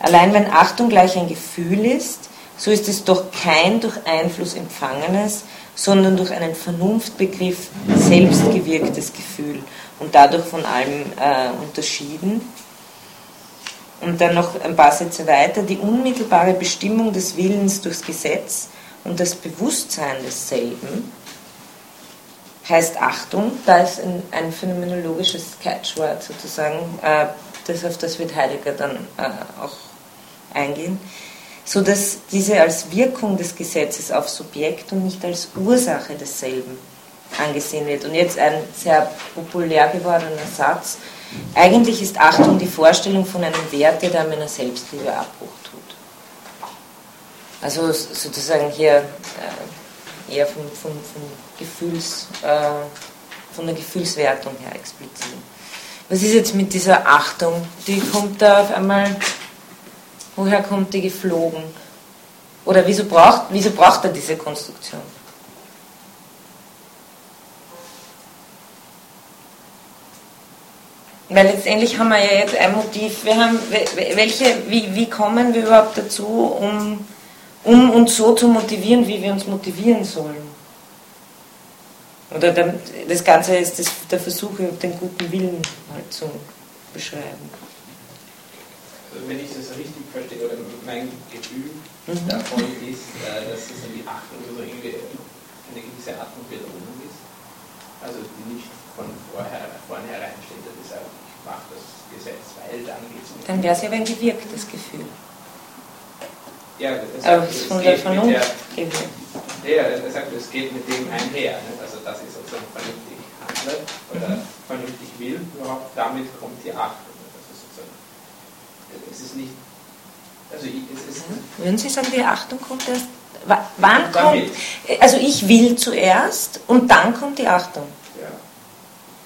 Speaker 1: Allein wenn Achtung gleich ein Gefühl ist, so ist es doch kein durch Einfluss empfangenes, sondern durch einen Vernunftbegriff selbstgewirktes Gefühl und dadurch von allem äh, unterschieden. Und dann noch ein paar Sätze weiter, die unmittelbare Bestimmung des Willens durchs Gesetz und das Bewusstsein desselben heißt Achtung, da ist ein, ein phänomenologisches Catchword sozusagen, äh, das, auf das wird Heidegger dann äh, auch eingehen, so dass diese als Wirkung des Gesetzes auf Subjekt und nicht als Ursache desselben angesehen wird. Und jetzt ein sehr populär gewordener Satz. Eigentlich ist Achtung die Vorstellung von einem Wert, der meiner Selbstliebe Abbruch tut. Also sozusagen hier äh, eher vom, vom, vom Gefühls, äh, von der Gefühlswertung her explizit. Was ist jetzt mit dieser Achtung? Die kommt da auf einmal Woher kommt die geflogen? Oder wieso braucht, wieso braucht er diese Konstruktion? Weil letztendlich haben wir ja jetzt ein Motiv. Wir haben, welche, wie, wie kommen wir überhaupt dazu, um, um uns so zu motivieren, wie wir uns motivieren sollen? Oder der, das Ganze ist das, der Versuch, den guten Willen halt zu beschreiben
Speaker 4: wenn ich das richtig verstehe, oder mein Gefühl mhm. davon ist, äh, dass es die Achtung also irgendwie eine gewisse Art von Belohnung ist. Also die nicht von vorher, vornherein steht, ich mache das Gesetz, weil dann geht es
Speaker 1: Dann wäre es ja ein gewirktes Gefühl.
Speaker 4: Ja, das
Speaker 1: Aber ist von der Vernunft.
Speaker 4: Ja, er sagt, es geht mit dem einher. Ne? Also dass ich sozusagen vernünftig handle oder mhm. vernünftig will, überhaupt damit kommt die Achtung es ist nicht. Also es ist
Speaker 1: Würden Sie sagen, die Achtung kommt erst? Wann kommt. Also ich will zuerst und dann kommt die Achtung.
Speaker 4: Ja.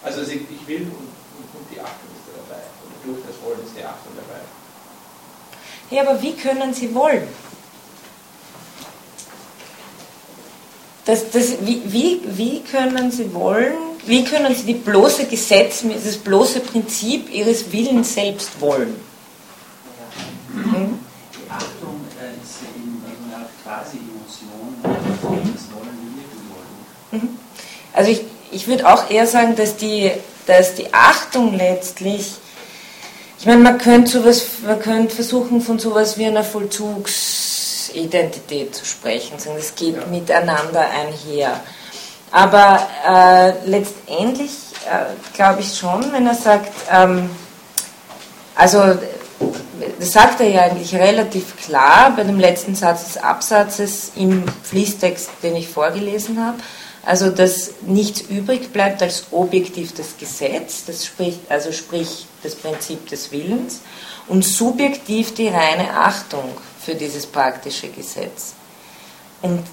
Speaker 4: Also ich will und die Achtung ist dabei. Und durch das Wollen ist die Achtung dabei.
Speaker 1: Ja, aber wie können Sie wollen? Das, das, wie, wie, wie können Sie wollen, wie können Sie die bloße Gesetz, das bloße Prinzip Ihres Willens selbst wollen?
Speaker 3: Mhm. Die Achtung äh, ist eben eine quasi Emotion, das Wollen wie
Speaker 1: Wollen. Mhm. Also ich, ich würde auch eher sagen, dass die, dass die Achtung letztlich, ich meine, man könnte sowas, man könnte versuchen von sowas wie einer Vollzugsidentität zu sprechen, sagen, das geht ja. miteinander einher. Aber äh, letztendlich äh, glaube ich schon, wenn er sagt, ähm, also das sagt er ja eigentlich relativ klar bei dem letzten Satz des Absatzes im Fließtext, den ich vorgelesen habe. Also, dass nichts übrig bleibt als objektiv das Gesetz, das spricht, also sprich das Prinzip des Willens, und subjektiv die reine Achtung für dieses praktische Gesetz. Und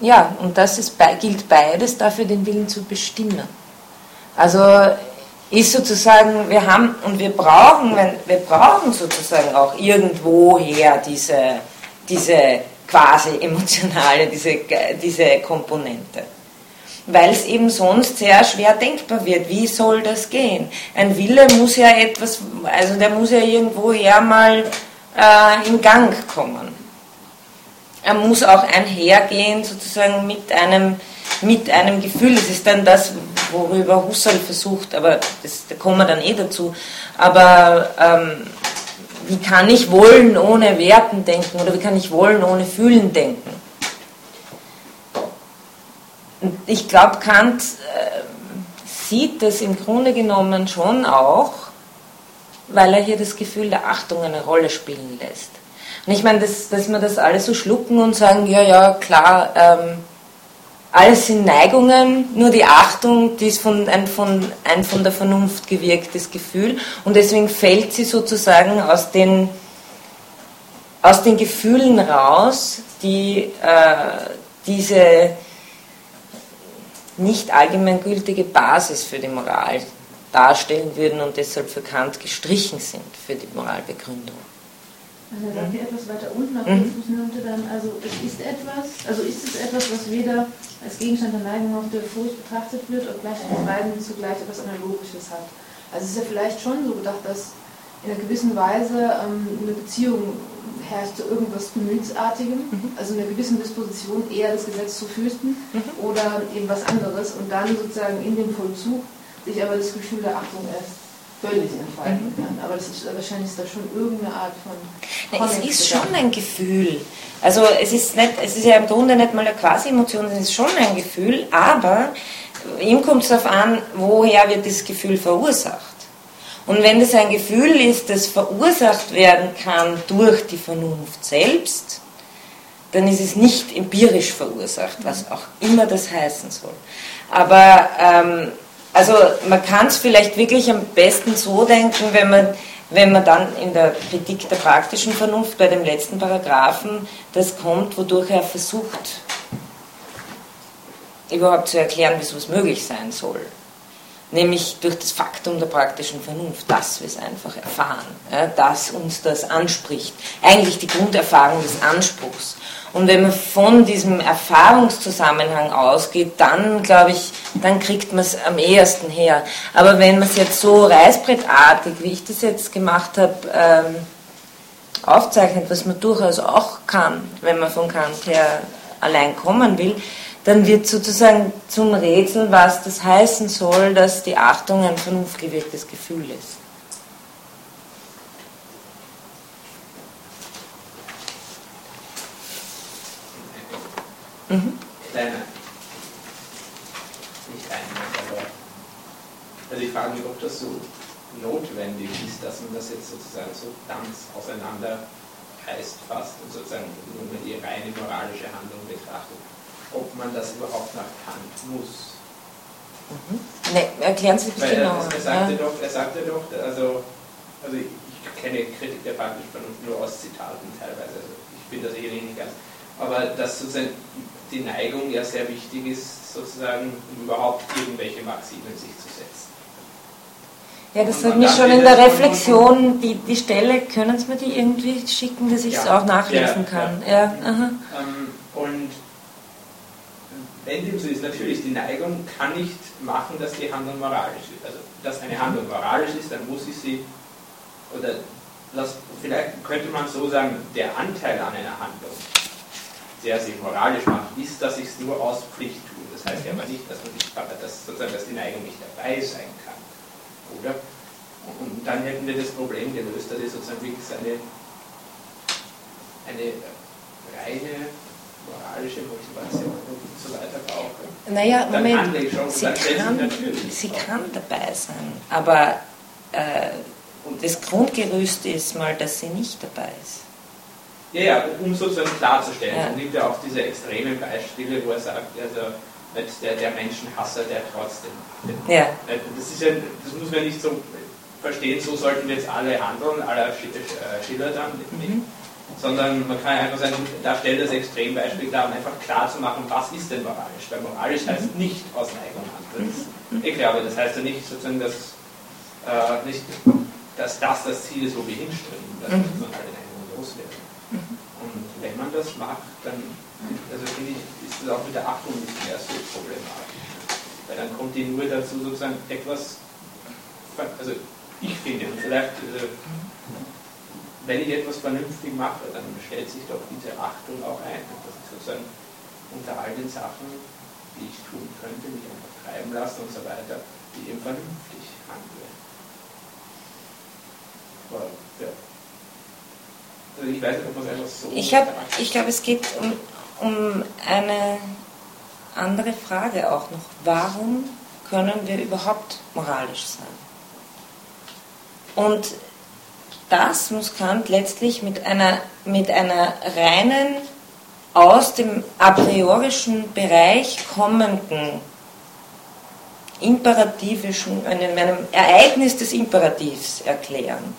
Speaker 1: ja, und das ist, gilt beides dafür, den Willen zu bestimmen. Also ist sozusagen, wir haben und wir brauchen, wir brauchen sozusagen auch irgendwoher diese, diese quasi emotionale, diese, diese Komponente. Weil es eben sonst sehr schwer denkbar wird. Wie soll das gehen? Ein Wille muss ja etwas, also der muss ja irgendwoher mal äh, in Gang kommen. Er muss auch einhergehen sozusagen mit einem, mit einem Gefühl. Das ist dann das, worüber Husserl versucht, aber das, da kommen wir dann eh dazu. Aber ähm, wie kann ich wollen ohne Werten denken oder wie kann ich wollen ohne Fühlen denken? Und ich glaube, Kant äh, sieht das im Grunde genommen schon auch, weil er hier das Gefühl der Achtung eine Rolle spielen lässt. Und ich meine, dass, dass wir das alles so schlucken und sagen, ja, ja, klar, ähm, alles sind Neigungen, nur die Achtung, die ist von, ein, von, ein von der Vernunft gewirktes Gefühl und deswegen fällt sie sozusagen aus den, aus den Gefühlen raus, die äh, diese nicht allgemeingültige Basis für die Moral darstellen würden und deshalb für Kant gestrichen sind für die Moralbegründung.
Speaker 7: Also er sagt ja etwas weiter unten auf mhm. der Fußnote dann, also es ist etwas, also ist es etwas, was weder als Gegenstand der Neigung noch der Furcht betrachtet wird, obgleich in beiden zugleich etwas Analogisches hat. Also es ist ja vielleicht schon so gedacht, dass in einer gewissen Weise ähm, eine Beziehung herrscht zu irgendwas Gemütsartigem, mhm. also in einer gewissen Disposition eher das Gesetz zu fürchten mhm. oder eben was anderes und dann sozusagen in dem Vollzug sich aber das Gefühl der Achtung erst völlig entfalten kann. Aber das ist, wahrscheinlich ist da schon irgendeine Art von.
Speaker 1: es ist schon ein Gefühl. Also es ist, nicht, es ist ja im Grunde nicht mal eine Quasi-Emotion, es ist schon ein Gefühl, aber ihm kommt es darauf an, woher wird das Gefühl verursacht. Und wenn das ein Gefühl ist, das verursacht werden kann durch die Vernunft selbst, dann ist es nicht empirisch verursacht, was auch immer das heißen soll. Aber ähm, also man kann es vielleicht wirklich am besten so denken, wenn man, wenn man dann in der Kritik der praktischen Vernunft bei dem letzten Paragraphen das kommt, wodurch er versucht, überhaupt zu erklären, wie sowas möglich sein soll. Nämlich durch das Faktum der praktischen Vernunft, dass wir es einfach erfahren, ja, dass uns das anspricht. Eigentlich die Grunderfahrung des Anspruchs. Und wenn man von diesem Erfahrungszusammenhang ausgeht, dann glaube ich, dann kriegt man es am ehesten her. Aber wenn man es jetzt so reißbrettartig, wie ich das jetzt gemacht habe, ähm, aufzeichnet, was man durchaus auch kann, wenn man von Kant her allein kommen will, dann wird sozusagen zum Rätsel, was das heißen soll, dass die Achtung ein vernunftgewirktes Gefühl ist.
Speaker 4: Mhm. Kleiner. Nicht Einwand, aber. Also ich frage mich, ob das so notwendig ist, dass man das jetzt sozusagen so ganz auseinander heißt fast und sozusagen nur die reine moralische Handlung betrachtet. Ob man das überhaupt nach Kant muss.
Speaker 1: Mhm. Ne, erklären Sie bitte genau.
Speaker 4: Er, er, sagte ja. doch, er sagte doch, also, also ich, ich kenne Kritik der praktischen Vernunft nur aus Zitaten teilweise, also ich bin da sicherlich nicht ganz. Aber dass sozusagen die Neigung ja sehr wichtig ist, sozusagen, um überhaupt irgendwelche Maximen sich zu setzen.
Speaker 1: Ja, das hat mich schon in der Reflexion, die, die Stelle, können Sie mir die irgendwie schicken, dass ich es ja, auch nachlesen ja, kann? Ja. ja
Speaker 4: ähm, und wenn dem so ist, natürlich, die Neigung kann nicht machen, dass die Handlung moralisch ist. Also, dass eine Handlung moralisch ist, dann muss ich sie, oder das, vielleicht könnte man so sagen, der Anteil an einer Handlung der sich moralisch macht, ist, dass ich es nur aus Pflicht tue. Das heißt ja aber nicht, dass, man nicht, dass, sozusagen, dass die Neigung nicht dabei sein kann. Oder? Und dann hätten wir das Problem gelöst, dass ich sozusagen wirklich eine, eine reine moralische Motivation und so weiter brauche.
Speaker 1: Naja, Moment, sie, kann, sie kann dabei sein, aber äh, das Grundgerüst ist mal, dass sie nicht dabei ist.
Speaker 4: Ja, ja, um sozusagen klarzustellen. Ja. Nimmt ja auch diese extremen Beispiele, wo er sagt, also der, der Menschenhasser, der trotzdem. Ja. Das, ist ja, das muss man nicht so verstehen, so sollten jetzt alle handeln, aller äh, Schiller dann, mhm. sondern man kann einfach sagen, da stellt das Extrembeispiel klar, um einfach klar zu machen, was ist denn moralisch. Weil moralisch heißt mhm. nicht aus Neigung handeln. Mhm. Ich glaube, das heißt ja nicht sozusagen, dass, äh, nicht, dass das das Ziel ist, wo wir hinstreben, dass mhm. man alle Neigung loswerden. Wenn man das macht, dann also finde ich, ist das auch mit der Achtung nicht mehr so problematisch. Weil dann kommt die nur dazu, sozusagen etwas, also ich finde, vielleicht, also, wenn ich etwas vernünftig mache, dann stellt sich doch diese Achtung auch ein. Dass ich sozusagen unter all den Sachen, die ich tun könnte, mich einfach treiben lassen und so weiter, die eben vernünftig handle. Aber, ja. Also ich weiß nicht, ob man es einfach so.
Speaker 1: Ich, ich glaube, es geht um, um eine andere Frage auch noch. Warum können wir überhaupt moralisch sein? Und das muss Kant letztlich mit einer, mit einer reinen, aus dem a priorischen Bereich kommenden, imperativischen, einem, einem Ereignis des Imperativs erklären,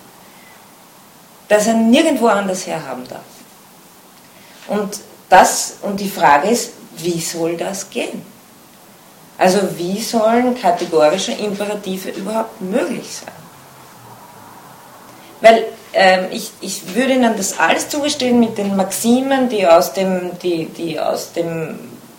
Speaker 1: das er nirgendwo anders herhaben darf. Und, das, und die Frage ist, wie soll das gehen? Also wie sollen kategorische Imperative überhaupt möglich sein? Weil ähm, ich, ich würde Ihnen das alles zugestehen mit den Maximen, die aus dem, die, die aus dem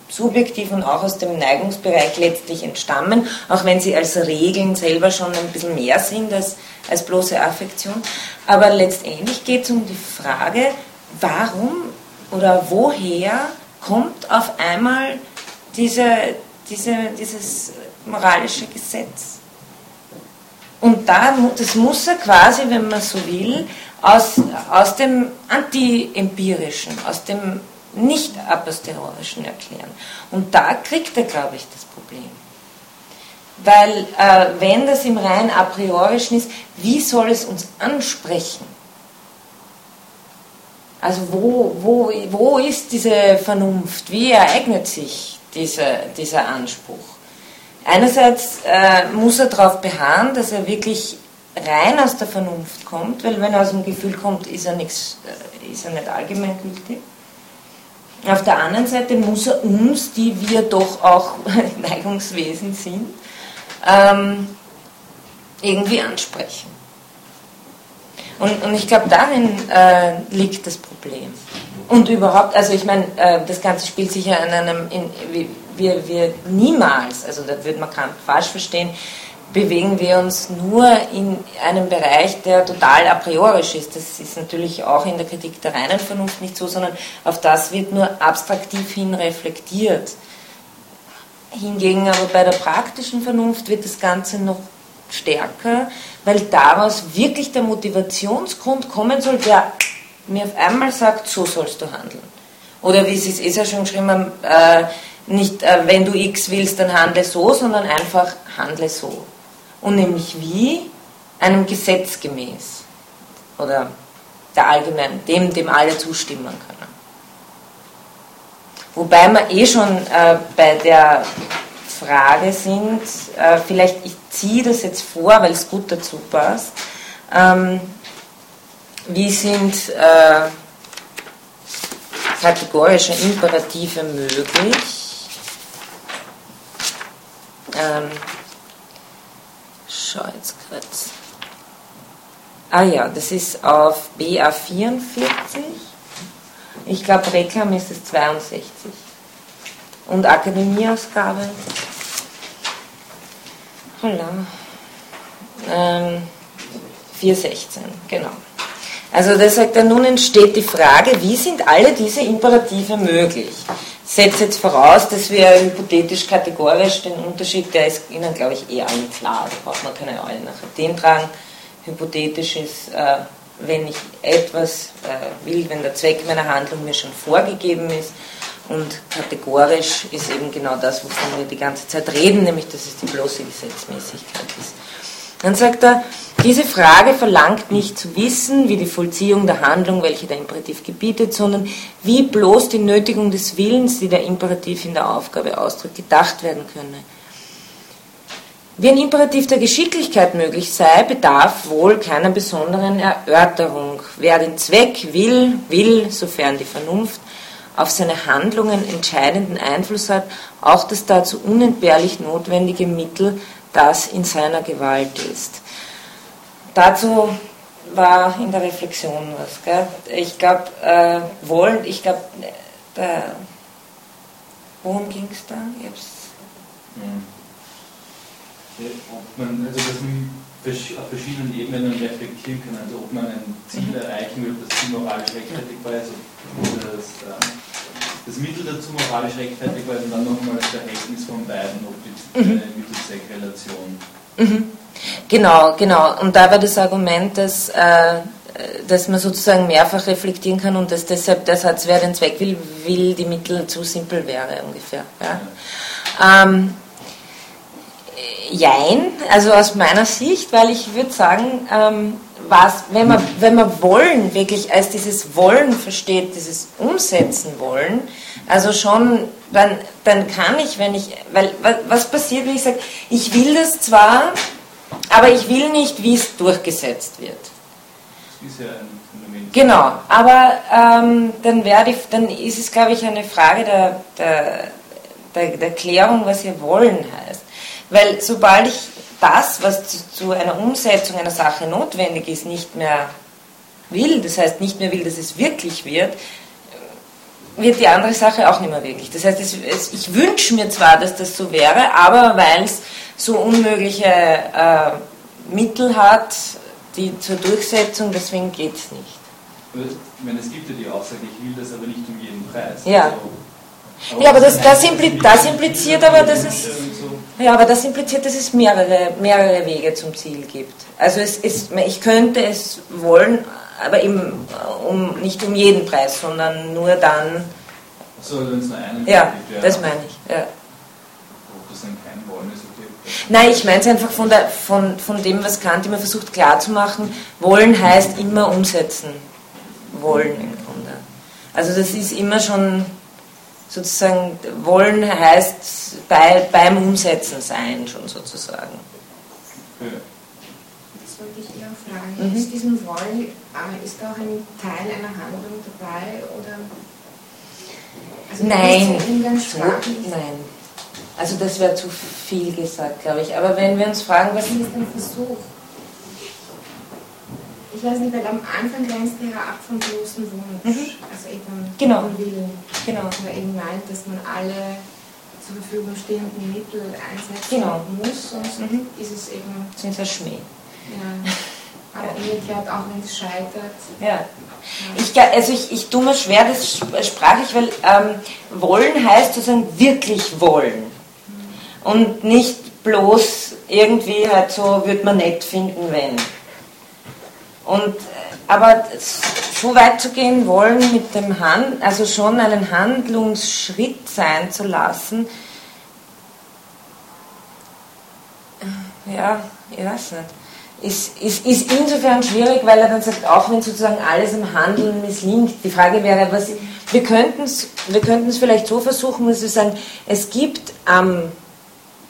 Speaker 1: subjektiven und auch aus dem Neigungsbereich letztlich entstammen, auch wenn sie als Regeln selber schon ein bisschen mehr sind als, als bloße Affektion. Aber letztendlich geht es um die Frage, warum oder woher kommt auf einmal diese, diese, dieses moralische Gesetz? Und da, das muss er quasi, wenn man so will, aus, aus dem Anti-Empirischen, aus dem Nicht-Aposteriorischen erklären. Und da kriegt er, glaube ich, das Problem. Weil äh, wenn das im rein a priorischen ist, wie soll es uns ansprechen? Also wo, wo, wo ist diese Vernunft? Wie ereignet sich diese, dieser Anspruch? Einerseits äh, muss er darauf beharren, dass er wirklich rein aus der Vernunft kommt, weil wenn er aus dem Gefühl kommt, ist er, nix, äh, ist er nicht allgemeingültig. Auf der anderen Seite muss er uns, die wir doch auch [laughs] Neigungswesen sind, ähm, irgendwie ansprechen. Und, und ich glaube, darin äh, liegt das Problem. Und überhaupt, also ich meine, äh, das Ganze spielt sich ja in einem, in, wir, wir niemals, also da würde man Kant falsch verstehen, bewegen wir uns nur in einem Bereich, der total a priorisch ist. Das ist natürlich auch in der Kritik der reinen Vernunft nicht so, sondern auf das wird nur abstraktiv hin reflektiert. Hingegen aber bei der praktischen Vernunft wird das Ganze noch stärker, weil daraus wirklich der Motivationsgrund kommen soll, der mir auf einmal sagt, so sollst du handeln. Oder wie es eh schon geschrieben äh, nicht, äh, wenn du X willst, dann handle so, sondern einfach handle so. Und nämlich wie? Einem Gesetz gemäß. Oder der allgemeinen, dem, dem alle zustimmen können. Wobei wir eh schon äh, bei der Frage sind, äh, vielleicht ich ziehe das jetzt vor, weil es gut dazu passt. Ähm, wie sind äh, kategorische Imperative möglich? Ähm, schau jetzt kurz. Ah ja, das ist auf BA44. Ich glaube, Reklam ist es 62 und Akademieausgabe. Holla. Ähm, 416, genau. Also da sagt er, nun entsteht die Frage, wie sind alle diese Imperative möglich? Ich setze jetzt voraus, dass wir hypothetisch kategorisch den Unterschied, der ist Ihnen, glaube ich, eh allen klar, da braucht man keine Eulen nach Athen tragen. Hypothetisch ist, äh, wenn ich etwas äh, will, wenn der Zweck meiner Handlung mir schon vorgegeben ist, und kategorisch ist eben genau das, wovon wir die ganze Zeit reden, nämlich dass es die bloße Gesetzmäßigkeit ist. Dann sagt er, diese Frage verlangt nicht zu wissen, wie die Vollziehung der Handlung, welche der Imperativ gebietet, sondern wie bloß die Nötigung des Willens, die der Imperativ in der Aufgabe ausdrückt, gedacht werden könne. Wie ein Imperativ der Geschicklichkeit möglich sei, bedarf wohl keiner besonderen Erörterung. Wer den Zweck will, will, sofern die Vernunft auf seine Handlungen entscheidenden Einfluss hat, auch das dazu unentbehrlich notwendige Mittel, das in seiner Gewalt ist. Dazu war in der Reflexion was. Gell? Ich glaube, äh, wollen, ich glaube, äh, worum ging es da? Ich hab's
Speaker 5: hm. Ob man, also man auf verschiedenen Ebenen reflektieren kann, also ob man ein Ziel mhm. erreichen will, das Ziel moralisch rechtfertigbar ist, oder das, äh, das Mittel dazu moralisch rechtfertigbar ist und dann nochmal das Verhältnis von beiden, ob die mhm. Mittel-Zweck-Relation.
Speaker 1: Mhm. Genau, genau. Und da war das Argument, dass äh, dass man sozusagen mehrfach reflektieren kann und dass deshalb der Satz, wer den Zweck will, will die Mittel zu simpel wäre ungefähr. Ja. Ähm, jein, also aus meiner Sicht, weil ich würde sagen, ähm, was, wenn man, wenn man wollen wirklich als dieses Wollen versteht, dieses Umsetzen wollen, also schon, dann, dann kann ich, wenn ich, weil was passiert, wenn ich sage, ich will das zwar, aber ich will nicht, wie es durchgesetzt wird.
Speaker 5: Das ist ja ein Phänomen.
Speaker 1: Genau, aber ähm, dann, werde ich, dann ist es, glaube ich, eine Frage der, der, der, der Klärung, was hier wollen heißt. Weil sobald ich das, was zu, zu einer Umsetzung einer Sache notwendig ist, nicht mehr will, das heißt nicht mehr will, dass es wirklich wird, wird die andere Sache auch nicht mehr wirklich. Das heißt, es, es, ich wünsche mir zwar, dass das so wäre, aber weil es so unmögliche äh, Mittel hat, die zur Durchsetzung, deswegen geht es nicht.
Speaker 5: Ich meine, es gibt ja die Aussage, ich will das aber nicht um jeden Preis.
Speaker 1: Ja. Also, aber ja, aber das, das, impli das impliziert aber, dass es, ja, aber das impliziert, dass es mehrere, mehrere Wege zum Ziel gibt. Also es ist, ich könnte es wollen, aber eben um, nicht um jeden Preis, sondern nur dann.
Speaker 5: So, wenn es nur einen
Speaker 1: ja, gibt, ja, das meine ich. Ja.
Speaker 5: Ob das dann kein Wollen ist, okay.
Speaker 1: Nein, ich meine es einfach von, der, von, von dem, was Kant immer versucht klarzumachen. Wollen heißt immer umsetzen. Wollen im Grunde. Also das ist immer schon sozusagen, wollen heißt bei, beim Umsetzen sein, schon sozusagen.
Speaker 6: Ja. Das wollte ich eher fragen. Mhm. Ist diesem Wollen, äh, ist da auch ein Teil einer Handlung dabei? Oder
Speaker 1: also nein, so, nein. Also das wäre zu viel gesagt, glaube ich. Aber wenn wir uns fragen, was ist ein Versuch?
Speaker 6: Ich weiß nicht, weil am Anfang grenzt er ab vom bloßen Wunsch. Mhm. Also eben
Speaker 1: genau.
Speaker 6: Willen.
Speaker 1: Genau.
Speaker 6: Aber eben meint, dass man alle zur Verfügung stehenden Mittel einsetzen
Speaker 1: genau.
Speaker 6: muss, sonst mhm. ist es eben.
Speaker 1: Sonst ein Schmäh.
Speaker 6: Ja. Aber umgekehrt, auch wenn es scheitert.
Speaker 1: Ja. Ich, also ich, ich tue mir schwer, das sprach ich, weil ähm, wollen heißt sozusagen wirklich wollen. Mhm. Und nicht bloß irgendwie halt so, würde man nett finden, wenn. Und, aber so weit zu gehen wollen mit dem Hand, also schon einen Handlungsschritt sein zu lassen, ja, ich weiß nicht. Ist, ist, ist insofern schwierig, weil er dann sagt, auch wenn sozusagen alles im Handeln misslingt, die Frage wäre, was, wir könnten es wir vielleicht so versuchen, dass wir sagen, es gibt am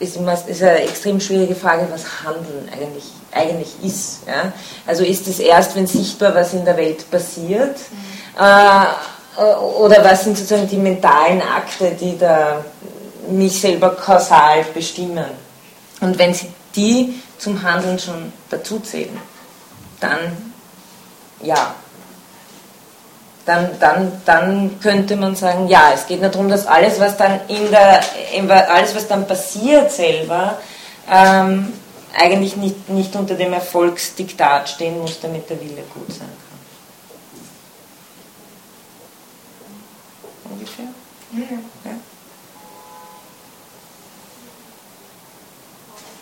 Speaker 1: ist, ist eine extrem schwierige Frage, was Handeln eigentlich, eigentlich ist. Ja? Also ist es erst, wenn sichtbar was in der Welt passiert, mhm. äh, oder was sind sozusagen die mentalen Akte, die da mich selber kausal bestimmen? Und wenn sie die zum Handeln schon dazuzählen, dann ja, dann, dann, dann könnte man sagen, ja, es geht nur darum, dass alles, was dann in der, alles, was dann passiert selber, ähm, eigentlich nicht, nicht unter dem Erfolgsdiktat stehen muss, damit der Wille gut sein kann. Ungefähr? Ja.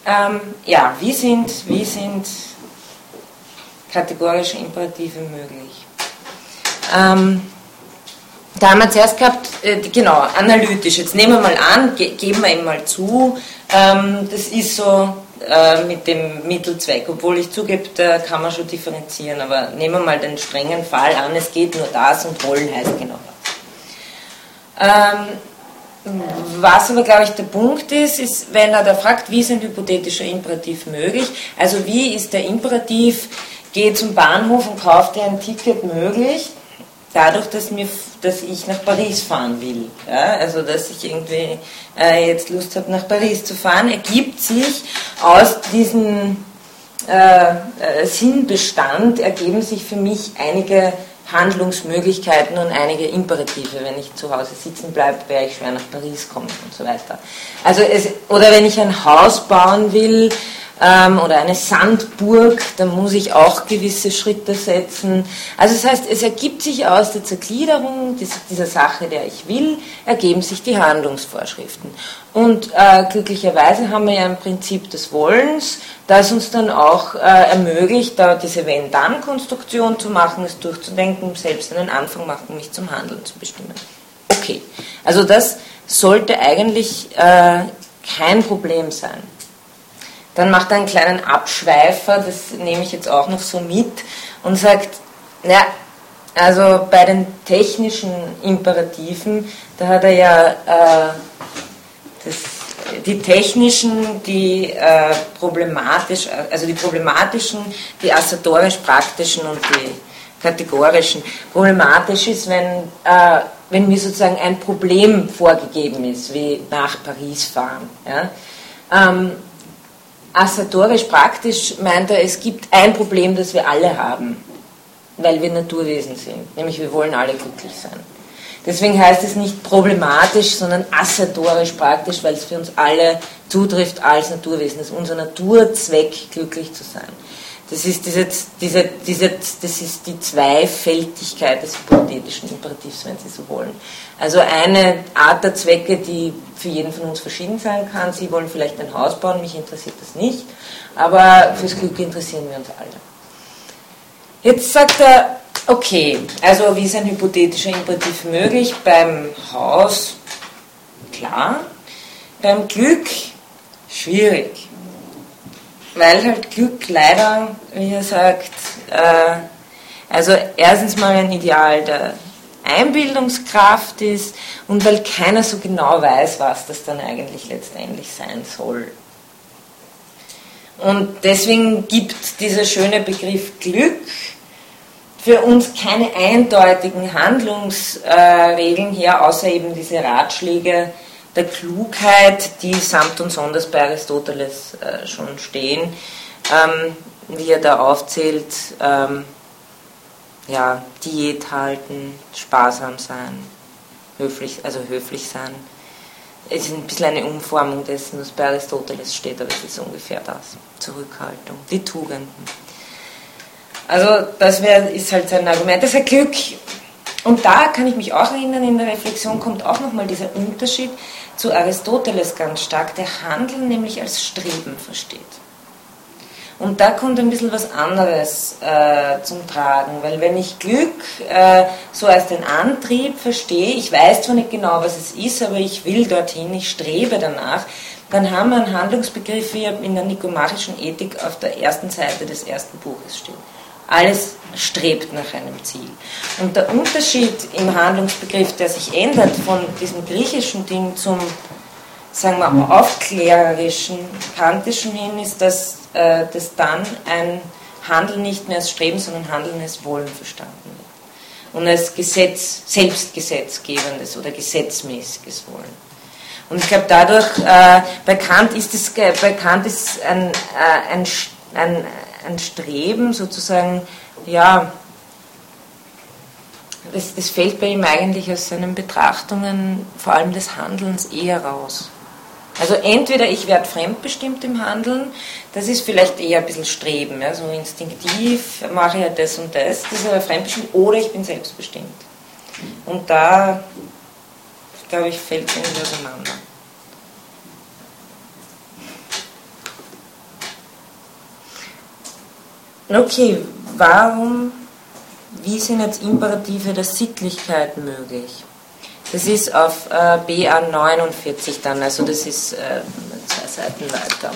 Speaker 1: Ja, ähm, ja wie, sind, wie sind kategorische Imperative möglich? Ähm, da haben wir zuerst gehabt, äh, genau, analytisch. Jetzt nehmen wir mal an, ge geben wir ihm mal zu, ähm, das ist so äh, mit dem Mittelzweck, obwohl ich zugebe, da kann man schon differenzieren, aber nehmen wir mal den strengen Fall an, es geht nur das und wollen heißt genau das. Ähm, was aber, glaube ich, der Punkt ist, ist, wenn er da fragt, wie ist ein hypothetischer Imperativ möglich, also wie ist der Imperativ, geh zum Bahnhof und kauf dir ein Ticket möglich, dadurch, dass, mir, dass ich nach Paris fahren will, ja, also dass ich irgendwie äh, jetzt Lust habe, nach Paris zu fahren, ergibt sich aus diesem äh, äh, Sinnbestand, ergeben sich für mich einige Handlungsmöglichkeiten und einige Imperative. Wenn ich zu Hause sitzen bleibe, werde ich schwer nach Paris kommen und so weiter. Also es, oder wenn ich ein Haus bauen will, oder eine Sandburg, da muss ich auch gewisse Schritte setzen. Also das heißt, es ergibt sich aus der Zergliederung dieser Sache, der ich will, ergeben sich die Handlungsvorschriften. Und äh, glücklicherweise haben wir ja ein Prinzip des Wollens, das uns dann auch äh, ermöglicht, da diese Wenn-Dann-Konstruktion zu machen, es durchzudenken, selbst einen Anfang machen, mich zum Handeln zu bestimmen. Okay, also das sollte eigentlich äh, kein Problem sein. Dann macht er einen kleinen Abschweifer, das nehme ich jetzt auch noch so mit, und sagt, ja, also bei den technischen Imperativen, da hat er ja äh, das, die technischen, die äh, problematisch, also die problematischen, die assatorisch-praktischen und die kategorischen. Problematisch ist, wenn, äh, wenn mir sozusagen ein Problem vorgegeben ist, wie nach Paris fahren. Ja? Ähm, assatorisch praktisch meint er, es gibt ein Problem, das wir alle haben, weil wir Naturwesen sind, nämlich wir wollen alle glücklich sein. Deswegen heißt es nicht problematisch, sondern assatorisch praktisch, weil es für uns alle zutrifft als Naturwesen. Das ist unser Naturzweck, glücklich zu sein. Das ist, diese, diese, diese, das ist die Zweifältigkeit des hypothetischen Imperativs, wenn Sie so wollen. Also eine Art der Zwecke, die für jeden von uns verschieden sein kann. Sie wollen vielleicht ein Haus bauen, mich interessiert das nicht, aber fürs Glück interessieren wir uns alle. Jetzt sagt er, okay, also wie ist ein hypothetischer Imperativ möglich? Beim Haus, klar, beim Glück, schwierig weil halt Glück leider, wie er sagt, äh, also erstens mal ein Ideal der Einbildungskraft ist und weil keiner so genau weiß, was das dann eigentlich letztendlich sein soll. Und deswegen gibt dieser schöne Begriff Glück für uns keine eindeutigen Handlungsregeln her, außer eben diese Ratschläge, der Klugheit, die samt und sonders bei Aristoteles äh, schon stehen, ähm, wie er da aufzählt, ähm, ja, Diät halten, sparsam sein, höflich, also höflich sein. Es ist ein bisschen eine Umformung dessen, was bei Aristoteles steht, aber es ist ungefähr das. Zurückhaltung, die Tugenden. Also das wär, ist halt sein Argument. Das ist ein Glück. Und da kann ich mich auch erinnern, in der Reflexion kommt auch nochmal dieser Unterschied zu Aristoteles ganz stark, der Handeln nämlich als Streben versteht. Und da kommt ein bisschen was anderes äh, zum Tragen, weil wenn ich Glück äh, so als den Antrieb verstehe, ich weiß zwar nicht genau, was es ist, aber ich will dorthin, ich strebe danach, dann haben wir einen Handlungsbegriff, wie er in der nikomachischen Ethik auf der ersten Seite des ersten Buches steht. Alles strebt nach einem Ziel. Und der Unterschied im Handlungsbegriff, der sich ändert von diesem griechischen Ding zum, sagen wir, aufklärerischen, kantischen hin, ist, dass, äh, dass dann ein Handeln nicht mehr als Streben, sondern Handeln als Wollen verstanden wird. Und als Gesetz, selbstgesetzgebendes oder gesetzmäßiges Wollen. Und ich glaube, dadurch, äh, bei Kant ist, es, bei Kant ist ein, äh, ein, ein ein Streben sozusagen, ja, das, das fällt bei ihm eigentlich aus seinen Betrachtungen, vor allem des Handelns, eher raus. Also entweder ich werde fremdbestimmt im Handeln, das ist vielleicht eher ein bisschen Streben, ja, so instinktiv mache ich ja das und das, das ist aber fremdbestimmt, oder ich bin selbstbestimmt. Und da, glaube ich, fällt es irgendwie auseinander. Okay, warum, wie sind jetzt Imperative der Sittlichkeit möglich? Das ist auf äh, BA 49 dann, also das ist äh, zwei Seiten weiter.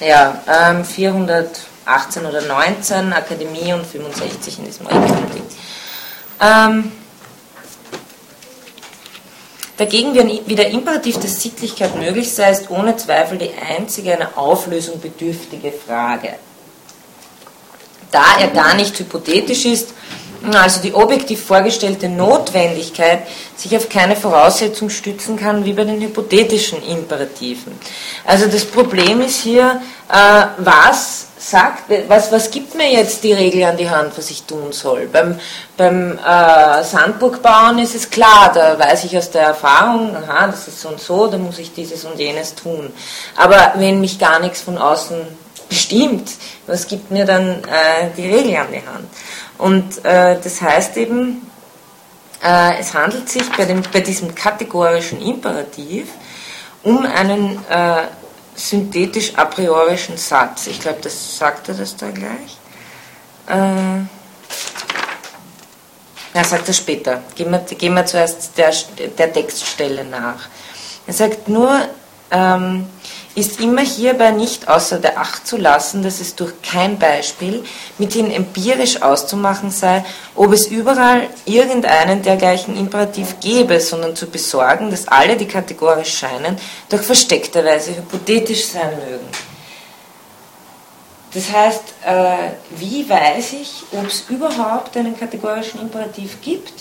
Speaker 1: Ja, ähm, 418 oder 19, Akademie und 65 in diesem Regelpunkt. Ähm, Dagegen wie der Imperativ der Sittlichkeit möglich sei, ist ohne Zweifel die einzige einer Auflösung bedürftige Frage. Da er gar nicht hypothetisch ist, Also die objektiv vorgestellte Notwendigkeit sich auf keine Voraussetzung stützen kann, wie bei den hypothetischen Imperativen. Also das Problem ist hier, äh, was sagt, was, was gibt mir jetzt die Regel an die Hand, was ich tun soll? Beim, beim äh, Sandburgbauen ist es klar, da weiß ich aus der Erfahrung, aha, das ist so und so, da muss ich dieses und jenes tun. Aber wenn mich gar nichts von außen bestimmt, was gibt mir dann äh, die Regel an die Hand? Und äh, das heißt eben, äh, es handelt sich bei, dem, bei diesem kategorischen Imperativ um einen äh, synthetisch a priorischen Satz. Ich glaube, das sagt er das da gleich. Äh, er sagt er später. Gehen wir, gehen wir zuerst der, der Textstelle nach. Er sagt nur, ähm, ist immer hierbei nicht außer der Acht zu lassen, dass es durch kein Beispiel mithin empirisch auszumachen sei, ob es überall irgendeinen dergleichen Imperativ gebe, sondern zu besorgen, dass alle, die kategorisch scheinen, durch versteckte Weise hypothetisch sein mögen. Das heißt, äh, wie weiß ich, ob es überhaupt einen kategorischen Imperativ gibt?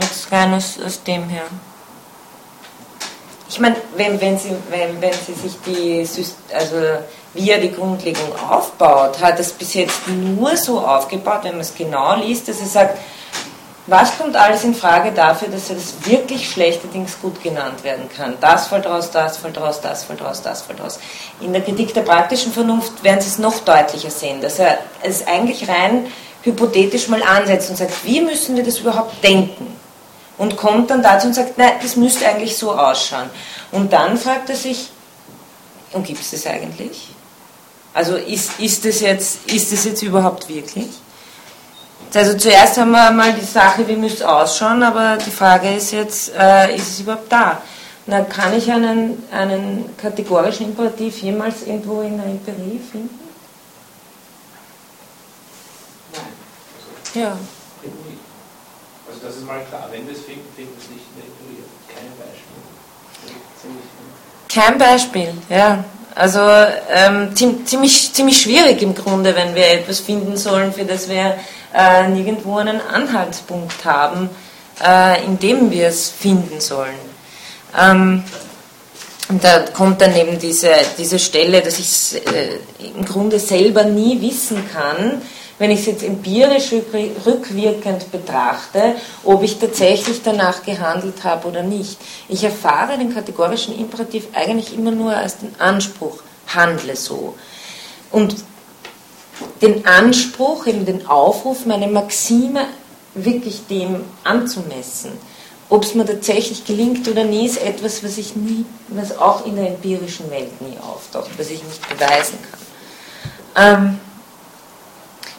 Speaker 1: Jetzt rein aus, dem her. Ich meine, wenn, wenn, sie, wenn, wenn sie sich die, also wie er die Grundlegung aufbaut, hat es bis jetzt nur so aufgebaut, wenn man es genau liest, dass er sagt, was kommt alles in Frage dafür, dass er das wirklich schlechte Dings gut genannt werden kann? Das fällt raus, das fällt raus, das fällt raus, das fällt raus. In der Kritik der praktischen Vernunft werden Sie es noch deutlicher sehen, dass er es eigentlich rein hypothetisch mal ansetzt und sagt, wie müssen wir das überhaupt denken? Und kommt dann dazu und sagt, nein, das müsste eigentlich so ausschauen. Und dann fragt er sich, und gibt es das eigentlich? Also ist, ist, das jetzt, ist das jetzt überhaupt wirklich? Also zuerst haben wir mal die Sache, wie müsste es ausschauen, aber die Frage ist jetzt, äh, ist es überhaupt da? Und dann kann ich einen, einen kategorischen Imperativ jemals irgendwo in der Empirie finden?
Speaker 4: Nein. Ja das ist mal klar. Wenn wir es finden, finden wir es nicht ignoriert. Kein Beispiel.
Speaker 1: Kein Beispiel, ja. Also ähm, ziemlich, ziemlich schwierig im Grunde, wenn wir etwas finden sollen, für das wir äh, nirgendwo einen Anhaltspunkt haben, äh, in dem wir es finden sollen. Ähm, da kommt dann eben diese, diese Stelle, dass ich äh, im Grunde selber nie wissen kann, wenn ich es jetzt empirisch rückwirkend betrachte, ob ich tatsächlich danach gehandelt habe oder nicht. Ich erfahre den kategorischen Imperativ eigentlich immer nur als den Anspruch, handle so. Und den Anspruch, eben den Aufruf, meine Maxime wirklich dem anzumessen. Ob es mir tatsächlich gelingt oder nie, ist etwas, was ich nie, was auch in der empirischen Welt nie auftaucht, was ich nicht beweisen kann. Ähm,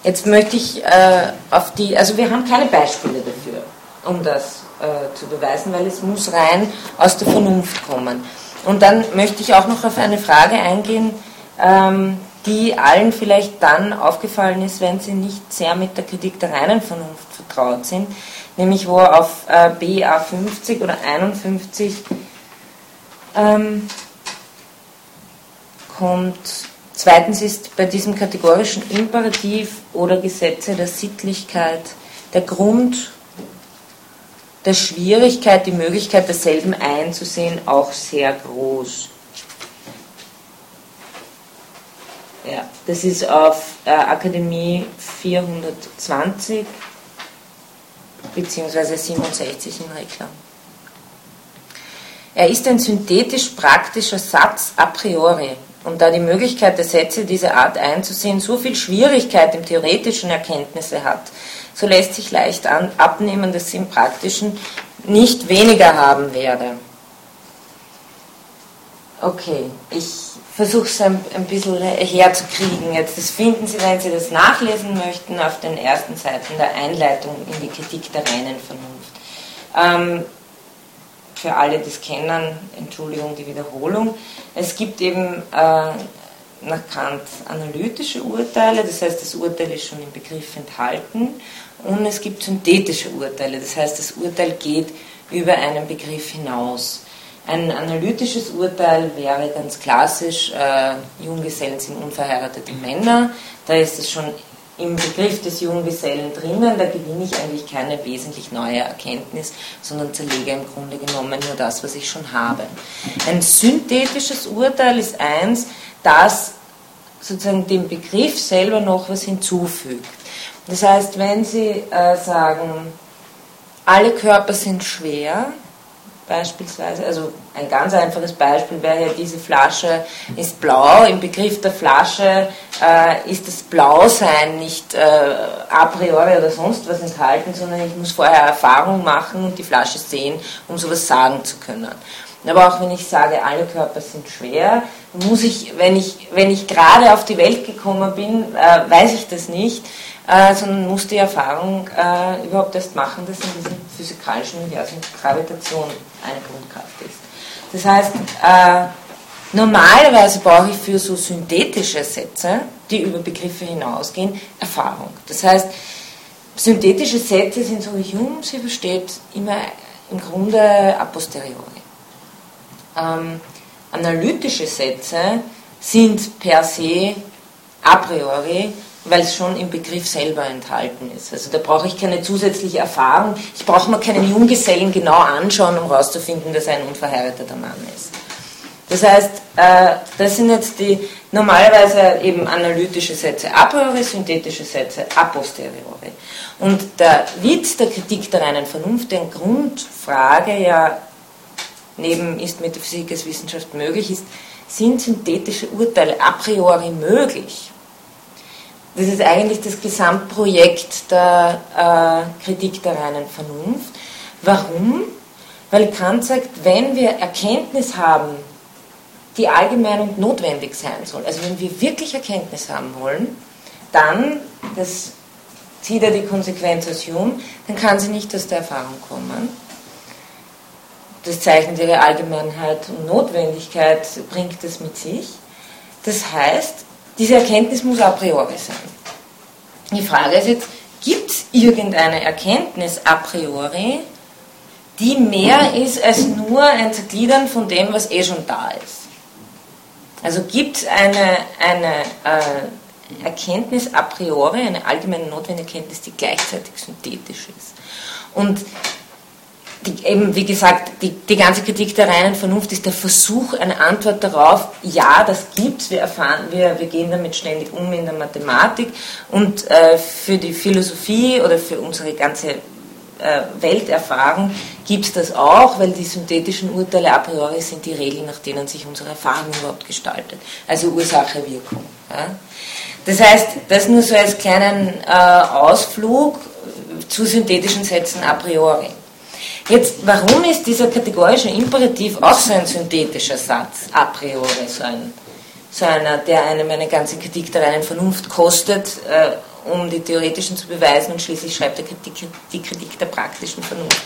Speaker 1: Jetzt möchte ich äh, auf die, also wir haben keine Beispiele dafür, um das äh, zu beweisen, weil es muss rein aus der Vernunft kommen. Und dann möchte ich auch noch auf eine Frage eingehen, ähm, die allen vielleicht dann aufgefallen ist, wenn sie nicht sehr mit der Kritik der reinen Vernunft vertraut sind, nämlich wo auf äh, BA 50 oder 51 ähm, kommt Zweitens ist bei diesem kategorischen Imperativ oder Gesetze der Sittlichkeit der Grund der Schwierigkeit, die Möglichkeit derselben einzusehen, auch sehr groß. Ja, das ist auf äh, Akademie 420 bzw. 67 in Reklam. Er ist ein synthetisch praktischer Satz a priori, und da die Möglichkeit der Sätze dieser Art einzusehen so viel Schwierigkeit im theoretischen Erkenntnisse hat, so lässt sich leicht an, abnehmen, dass sie im praktischen nicht weniger haben werde. Okay, ich versuche es ein, ein bisschen herzukriegen jetzt. Das finden Sie, wenn Sie das nachlesen möchten, auf den ersten Seiten der Einleitung in die Kritik der reinen Vernunft. Ähm, für alle, die es kennen, Entschuldigung die Wiederholung. Es gibt eben äh, nach Kant analytische Urteile, das heißt, das Urteil ist schon im Begriff enthalten, und es gibt synthetische Urteile, das heißt, das Urteil geht über einen Begriff hinaus. Ein analytisches Urteil wäre ganz klassisch, äh, Junggesellen sind unverheiratete Männer. Da ist es schon im Begriff des Junggesellen drinnen, da gewinne ich eigentlich keine wesentlich neue Erkenntnis, sondern zerlege im Grunde genommen nur das, was ich schon habe. Ein synthetisches Urteil ist eins, das sozusagen dem Begriff selber noch was hinzufügt. Das heißt, wenn Sie äh, sagen, alle Körper sind schwer, beispielsweise, also ein ganz einfaches Beispiel wäre ja, diese Flasche ist blau. Im Begriff der Flasche äh, ist das Blausein nicht äh, a priori oder sonst was enthalten, sondern ich muss vorher Erfahrung machen und die Flasche sehen, um sowas sagen zu können. Aber auch wenn ich sage, alle Körper sind schwer, muss ich, wenn ich, wenn ich gerade auf die Welt gekommen bin, äh, weiß ich das nicht, äh, sondern muss die Erfahrung äh, überhaupt erst machen, dass in diesem physikalischen Universum Gravitation eine Grundkraft ist. Das heißt, äh, normalerweise brauche ich für so synthetische Sätze, die über Begriffe hinausgehen, Erfahrung. Das heißt, synthetische Sätze sind so wie Hume sie versteht, immer im Grunde a posteriori. Ähm, analytische Sätze sind per se a priori weil es schon im Begriff selber enthalten ist. Also da brauche ich keine zusätzliche Erfahrung. Ich brauche mir keinen Junggesellen genau anschauen, um herauszufinden, dass er ein unverheirateter Mann ist. Das heißt, äh, das sind jetzt die normalerweise eben analytische Sätze a priori, synthetische Sätze a posteriori. Und der Witz der Kritik der reinen Vernunft, der Grundfrage ja neben ist Metaphysik als Wissenschaft möglich ist, sind synthetische Urteile a priori möglich? Das ist eigentlich das Gesamtprojekt der äh, Kritik der reinen Vernunft. Warum? Weil Kant sagt, wenn wir Erkenntnis haben, die allgemein und notwendig sein soll, also wenn wir wirklich Erkenntnis haben wollen, dann, das zieht er die Konsequenz aus Hume, dann kann sie nicht aus der Erfahrung kommen. Das zeichnet ihre Allgemeinheit und Notwendigkeit, bringt es mit sich. Das heißt, diese Erkenntnis muss a priori sein. Die Frage ist jetzt, gibt es irgendeine Erkenntnis a priori, die mehr ist als nur ein Zergliedern von dem, was eh schon da ist? Also gibt es eine, eine äh, Erkenntnis a priori, eine allgemeine notwendige Erkenntnis, die gleichzeitig synthetisch ist? Und die, eben, wie gesagt, die, die ganze Kritik der reinen Vernunft ist der Versuch, eine Antwort darauf, ja, das gibt's, wir erfahren, wir, wir gehen damit ständig um in der Mathematik und äh, für die Philosophie oder für unsere ganze äh, Welterfahrung gibt es das auch, weil die synthetischen Urteile a priori sind die Regeln, nach denen sich unsere Erfahrung überhaupt gestaltet. Also Ursache, Wirkung. Ja. Das heißt, das nur so als kleinen äh, Ausflug zu synthetischen Sätzen a priori. Jetzt, warum ist dieser kategorische Imperativ auch so ein synthetischer Satz, a priori, so, ein, so einer, der einem eine ganze Kritik der reinen Vernunft kostet, äh, um die theoretischen zu beweisen und schließlich schreibt er Kritik, die Kritik der praktischen Vernunft,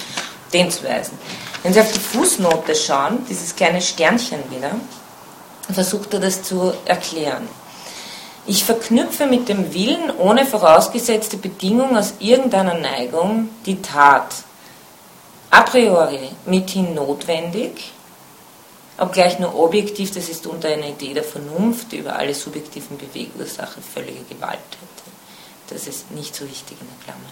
Speaker 1: den zu weisen. Wenn Sie auf die Fußnote schauen, dieses kleine Sternchen wieder, versucht er das zu erklären. Ich verknüpfe mit dem Willen ohne vorausgesetzte Bedingung aus irgendeiner Neigung die Tat a priori mithin notwendig, obgleich nur objektiv, das ist unter einer Idee der Vernunft, über alle subjektiven Bewegursachen völlige Gewalt hätte. Das ist nicht so wichtig in der Klammer.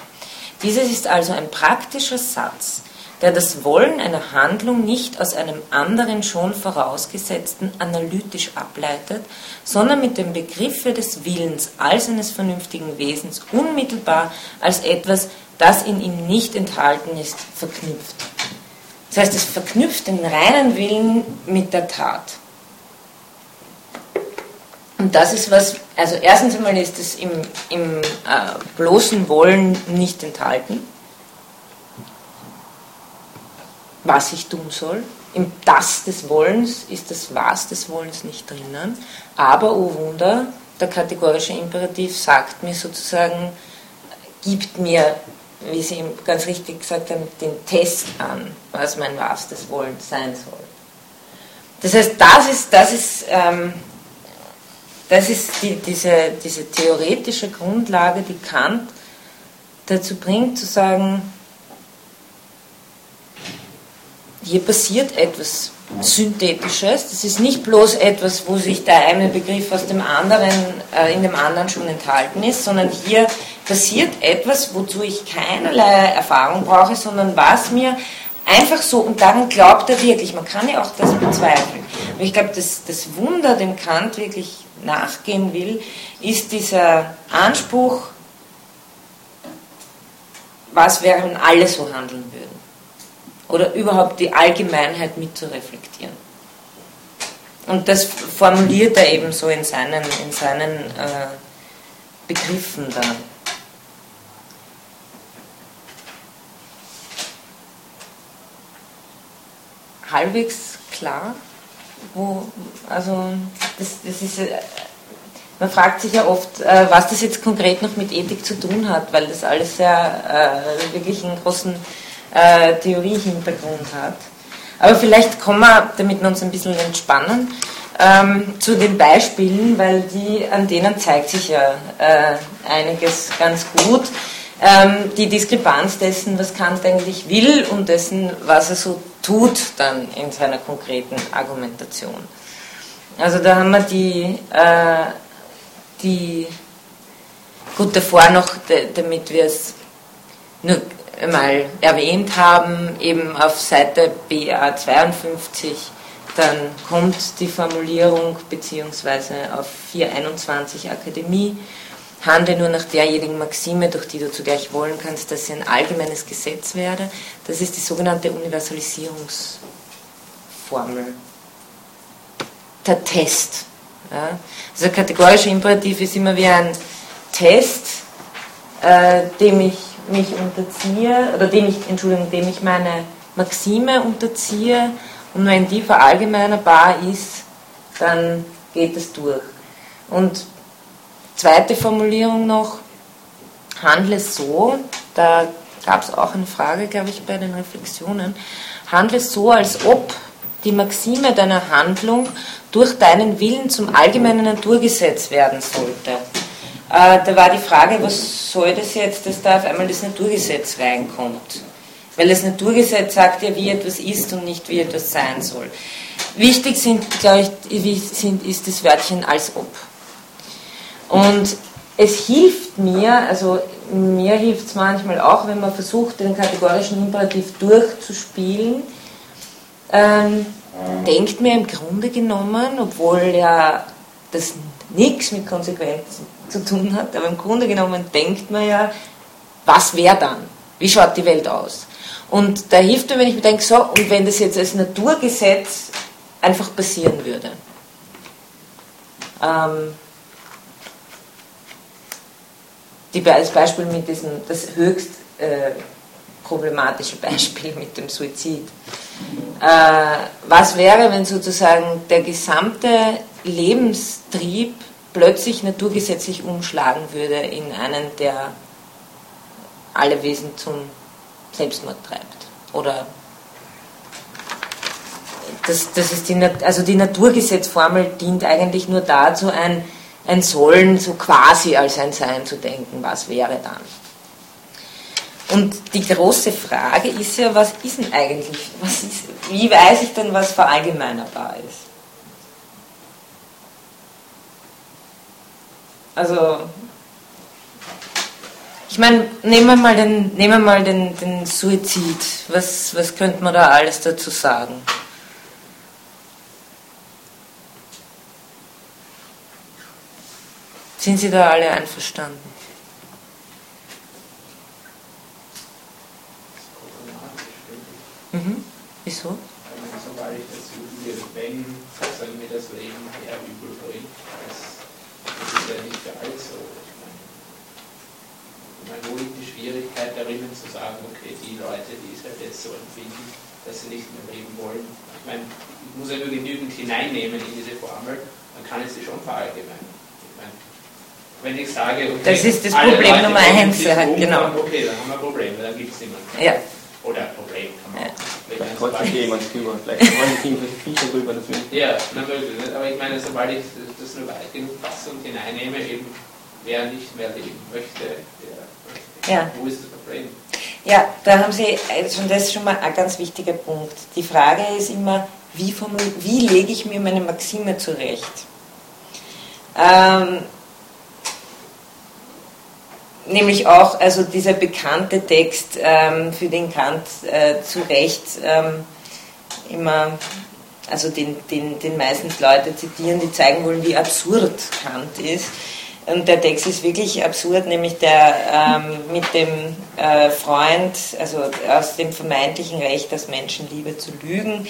Speaker 1: Dieses ist also ein praktischer Satz, der das Wollen einer Handlung nicht aus einem anderen schon vorausgesetzten analytisch ableitet, sondern mit dem Begriffe des Willens als eines vernünftigen Wesens unmittelbar als etwas das in ihm nicht enthalten ist, verknüpft. Das heißt, es verknüpft den reinen Willen mit der Tat. Und das ist was, also erstens einmal ist es im, im äh, bloßen Wollen nicht enthalten, was ich tun soll. Im Das des Wollens ist das Was des Wollens nicht drinnen. Aber, oh Wunder, der kategorische Imperativ sagt mir sozusagen, gibt mir wie Sie ganz richtig gesagt haben, den Test an, was mein wahrhaftes Wollen sein soll. Das heißt, das ist, das ist, ähm, das ist die, diese, diese theoretische Grundlage, die Kant dazu bringt, zu sagen, hier passiert etwas Synthetisches. Das ist nicht bloß etwas, wo sich der eine Begriff aus dem anderen, äh, in dem anderen schon enthalten ist, sondern hier passiert etwas, wozu ich keinerlei Erfahrung brauche, sondern was mir einfach so, und daran glaubt er wirklich, man kann ja auch das bezweifeln. Aber ich glaube, das, das Wunder, dem Kant wirklich nachgehen will, ist dieser Anspruch, was wäre, wenn alle so handeln würden? Oder überhaupt die Allgemeinheit mitzureflektieren. Und das formuliert er eben so in seinen, in seinen äh, Begriffen dann. Halbwegs klar, wo, also das, das ist, äh, man fragt sich ja oft, äh, was das jetzt konkret noch mit Ethik zu tun hat, weil das alles ja äh, wirklich einen großen äh, Theoriehintergrund hat. Aber vielleicht kommen wir, damit wir uns ein bisschen entspannen, ähm, zu den Beispielen, weil die, an denen zeigt sich ja äh, einiges ganz gut. Ähm, die Diskrepanz dessen, was Kant eigentlich will und dessen, was er so tut dann in seiner konkreten Argumentation. Also da haben wir die, äh, die gut davor noch, damit wir es nur mal erwähnt haben, eben auf Seite BA 52, dann kommt die Formulierung beziehungsweise auf 421 Akademie, handle nur nach derjenigen Maxime, durch die du zugleich wollen kannst, dass sie ein allgemeines Gesetz werde. Das ist die sogenannte Universalisierungsformel. Der Test. Ja. Also kategorischer Imperativ ist immer wie ein Test, äh, dem ich mich unterziehe, oder dem ich, Entschuldigung, dem ich meine Maxime unterziehe und wenn die verallgemeinerbar ist, dann geht es durch. Und zweite Formulierung noch, handle so, da gab es auch eine Frage, glaube ich, bei den Reflexionen, handle so, als ob die Maxime deiner Handlung durch deinen Willen zum allgemeinen Naturgesetz werden sollte. Äh, da war die Frage, was soll das jetzt, dass da auf einmal das Naturgesetz reinkommt? Weil das Naturgesetz sagt ja, wie etwas ist und nicht wie etwas sein soll. Wichtig sind, glaube ich, sind, ist das Wörtchen als ob. Und es hilft mir, also mir hilft es manchmal auch, wenn man versucht, den kategorischen Imperativ durchzuspielen, ähm, denkt mir im Grunde genommen, obwohl ja das nichts mit Konsequenzen zu tun hat, aber im Grunde genommen denkt man ja, was wäre dann? Wie schaut die Welt aus? Und da hilft mir, wenn ich mir denke, so, und wenn das jetzt als Naturgesetz einfach passieren würde. Ähm, die, das Beispiel mit diesem, das höchst äh, problematische [laughs] Beispiel mit dem Suizid. Äh, was wäre, wenn sozusagen der gesamte Lebenstrieb plötzlich naturgesetzlich umschlagen würde in einen, der alle Wesen zum Selbstmord treibt? Oder das, das ist die, also die Naturgesetzformel dient eigentlich nur dazu, ein, ein Sollen so quasi als ein Sein zu denken. Was wäre dann? Und die große Frage ist ja, was ist denn eigentlich, was ist, wie weiß ich denn, was verallgemeinerbar ist? Also, ich meine, nehmen wir mal den, nehmen wir mal den, den Suizid. Was, was könnte man da alles dazu sagen? Sind Sie da alle einverstanden? Mhm. Wieso?
Speaker 4: Sobald ich das wenn sozusagen mir das Leben her übel bringt, das, das ist ja nicht für alles so. Ich meine, wo liegt die Schwierigkeit darin zu sagen, okay, die Leute, die es halt jetzt so empfinden, dass sie nicht mehr leben wollen. Ich meine, ich muss ja nur genügend hineinnehmen in diese Formel, dann kann ich sie schon verallgemeinern. Ich meine, wenn ich sage, okay,
Speaker 1: das ist das Problem Nummer eins, halt, genau.
Speaker 4: Okay, dann haben wir ein Problem, weil dann gibt es niemanden.
Speaker 1: Ja.
Speaker 4: Oder ein Problem, kann man ja.
Speaker 8: Vielleicht trotzdem jemand drüber, vielleicht wollen die Viecher drüber, will
Speaker 4: Ja, natürlich. Aber ich meine, sobald ich das nur weit genug fasse und hineinnehme, eben wer nicht mehr leben möchte, der,
Speaker 1: ja.
Speaker 4: wo ist das Problem?
Speaker 1: Ja, da haben Sie, also das ist schon mal ein ganz wichtiger Punkt. Die Frage ist immer, wie, wie lege ich mir meine Maxime zurecht. Ähm, nämlich auch also dieser bekannte Text, ähm, für den Kant äh, zu Recht ähm, immer, also den, den, den meistens Leute zitieren, die zeigen wollen, wie absurd Kant ist. Und der Text ist wirklich absurd, nämlich der ähm, mit dem äh, Freund, also aus dem vermeintlichen Recht, aus Menschenliebe zu lügen.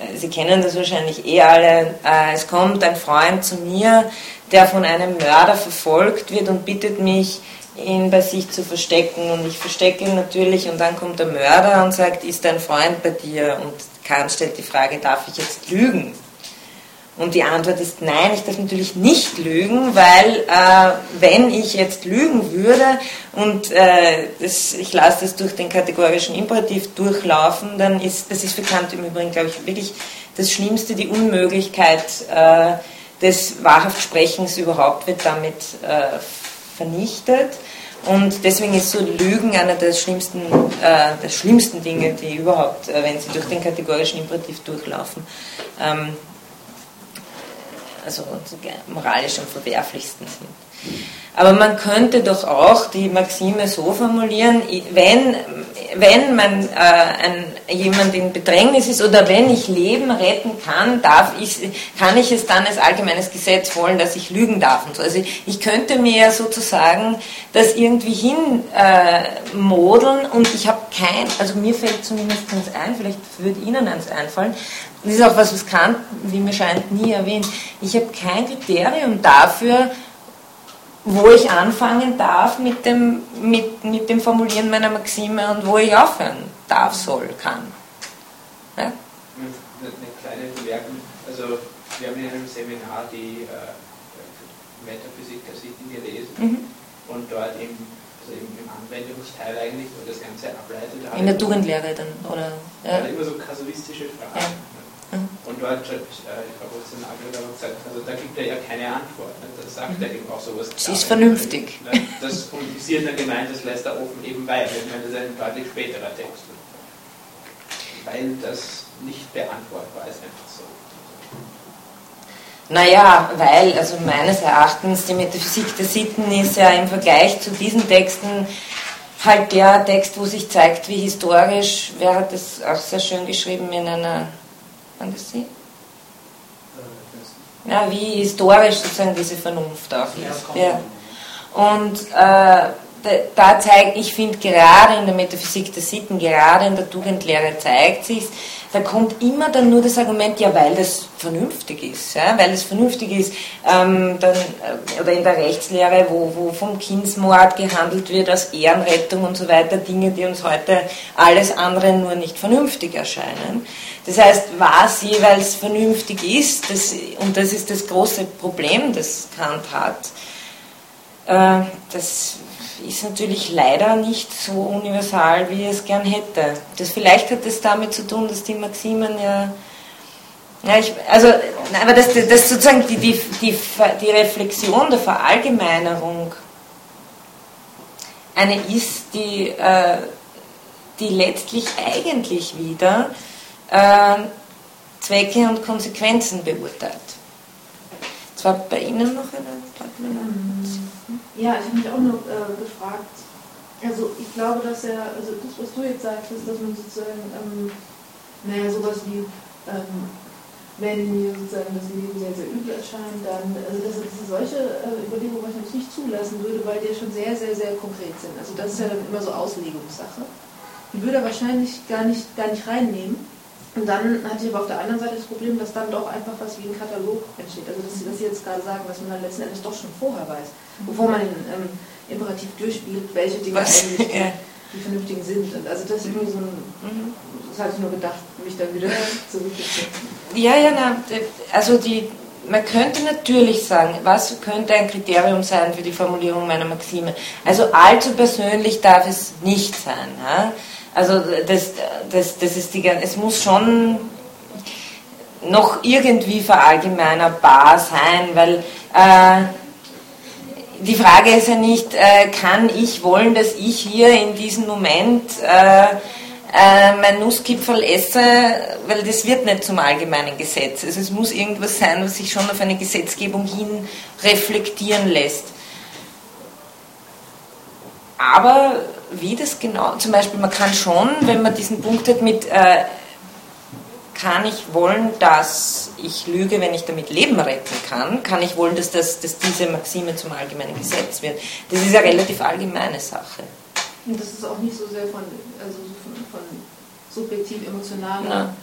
Speaker 1: Äh, Sie kennen das wahrscheinlich eh alle. Äh, es kommt ein Freund zu mir, der von einem Mörder verfolgt wird und bittet mich, ihn bei sich zu verstecken. Und ich verstecke ihn natürlich und dann kommt der Mörder und sagt, ist dein Freund bei dir? Und Kant stellt die Frage, darf ich jetzt lügen? Und die Antwort ist nein, ich darf natürlich nicht lügen, weil äh, wenn ich jetzt lügen würde und äh, das, ich lasse das durch den kategorischen Imperativ durchlaufen, dann ist, das ist Kant im Übrigen, glaube ich, wirklich das Schlimmste, die Unmöglichkeit äh, des wahrhaft Sprechens überhaupt wird damit äh, vernichtet. Und deswegen ist so Lügen einer der schlimmsten, äh, der schlimmsten Dinge, die überhaupt, äh, wenn sie durch den kategorischen Imperativ durchlaufen, ähm, also moralisch am verwerflichsten sind. Aber man könnte doch auch die Maxime so formulieren, wenn, wenn man äh, ein, jemand in Bedrängnis ist oder wenn ich Leben retten kann, darf ich, kann ich es dann als allgemeines Gesetz wollen, dass ich lügen darf. Und so. Also ich könnte mir sozusagen das irgendwie hinmodeln äh, und ich habe kein, also mir fällt zumindest eins ein, vielleicht würde Ihnen eins einfallen, das ist auch was, was Kant, wie mir scheint, nie erwähnt. Ich habe kein Kriterium dafür, wo ich anfangen darf mit dem, mit, mit dem Formulieren meiner Maxime und wo ich aufhören darf, soll, kann.
Speaker 4: Ja? Eine, kleine Bemerkung. Also, wir haben in einem Seminar die äh, Metaphysik der Sitten gelesen mhm. und dort im, also im, im, Anwendungsteil eigentlich, wo das Ganze ableitet.
Speaker 1: In der Tugendlehre dann, oder?
Speaker 4: Ja. immer so kasuistische Fragen. Ja. Mhm. Und dort hat äh, Frau Professor Nagel gesagt, also da gibt er ja keine Antwort. Ne? Da sagt mhm. er eben auch sowas.
Speaker 1: Sie ist vernünftig.
Speaker 4: Ne? Das, hat dann gemeint, das lässt er offen eben weil. Ich meine, das ist ein deutlich späterer Text. Weil das nicht beantwortbar ist, einfach so.
Speaker 1: Naja, weil, also meines Erachtens, die Metaphysik der Sitten ist ja im Vergleich zu diesen Texten halt der Text, wo sich zeigt, wie historisch, wer hat das auch sehr schön geschrieben in einer kann das Sie? Ja, wie historisch sozusagen diese Vernunft auch ist. Ja. Und äh, da zeigt, ich finde gerade in der Metaphysik der Sitten, gerade in der Tugendlehre zeigt sich, da kommt immer dann nur das Argument, ja, weil das vernünftig ist, ja, weil es vernünftig ist, ähm, dann, äh, oder in der Rechtslehre, wo, wo vom Kindsmord gehandelt wird als Ehrenrettung und so weiter, Dinge, die uns heute alles andere nur nicht vernünftig erscheinen. Das heißt, was jeweils vernünftig ist, das, und das ist das große Problem, das Kant hat, äh, das ist natürlich leider nicht so universal, wie er es gern hätte. Das, vielleicht hat es damit zu tun, dass die Maximen ja. ja ich, also, aber dass das sozusagen die, die, die, die Reflexion der Verallgemeinerung eine ist, die, äh, die letztlich eigentlich wieder äh, Zwecke und Konsequenzen beurteilt. Zwar bei Ihnen noch eine
Speaker 7: Ja, ich habe mich auch noch äh, gefragt, also ich glaube, dass er, also das, was du jetzt sagst, ist, dass man sozusagen, ähm, naja, sowas wie, ähm, wenn mir sozusagen das Leben sehr, sehr übel erscheint, dann, also dass er solche äh, Überlegungen wahrscheinlich nicht zulassen würde, weil die ja schon sehr, sehr, sehr konkret sind. Also das ist ja dann immer so Auslegungssache. Die würde er wahrscheinlich gar nicht, gar nicht reinnehmen. Und dann hatte ich aber auf der anderen Seite das Problem, dass dann doch einfach was wie ein Katalog entsteht. Also dass Sie, dass Sie jetzt gerade sagen, was man dann letzten Endes doch schon vorher weiß, bevor man den ähm, Imperativ durchspielt, welche Dinge was? eigentlich die, die, vernünftigen sind. Und also das ist irgendwie so ein, mhm. das hatte ich nur gedacht, mich dann wieder [laughs] zurückzuziehen.
Speaker 1: Ja, ja, na, also die, man könnte natürlich sagen, was könnte ein Kriterium sein für die Formulierung meiner Maxime? Also allzu persönlich darf es nicht sein. Ja? Also das, das, das ist die, es muss schon noch irgendwie verallgemeinerbar sein, weil äh, die Frage ist ja nicht, äh, kann ich wollen, dass ich hier in diesem Moment äh, äh, mein Nusskipferl esse, weil das wird nicht zum allgemeinen Gesetz. Also es muss irgendwas sein, was sich schon auf eine Gesetzgebung hin reflektieren lässt. Aber wie das genau, zum Beispiel, man kann schon, wenn man diesen Punkt hat mit, äh, kann ich wollen, dass ich lüge, wenn ich damit Leben retten kann, kann ich wollen, dass, das, dass diese Maxime zum allgemeinen Gesetz wird. Das ist eine relativ allgemeine Sache.
Speaker 7: Und das ist auch nicht so sehr von, also von, von subjektiv emotionaler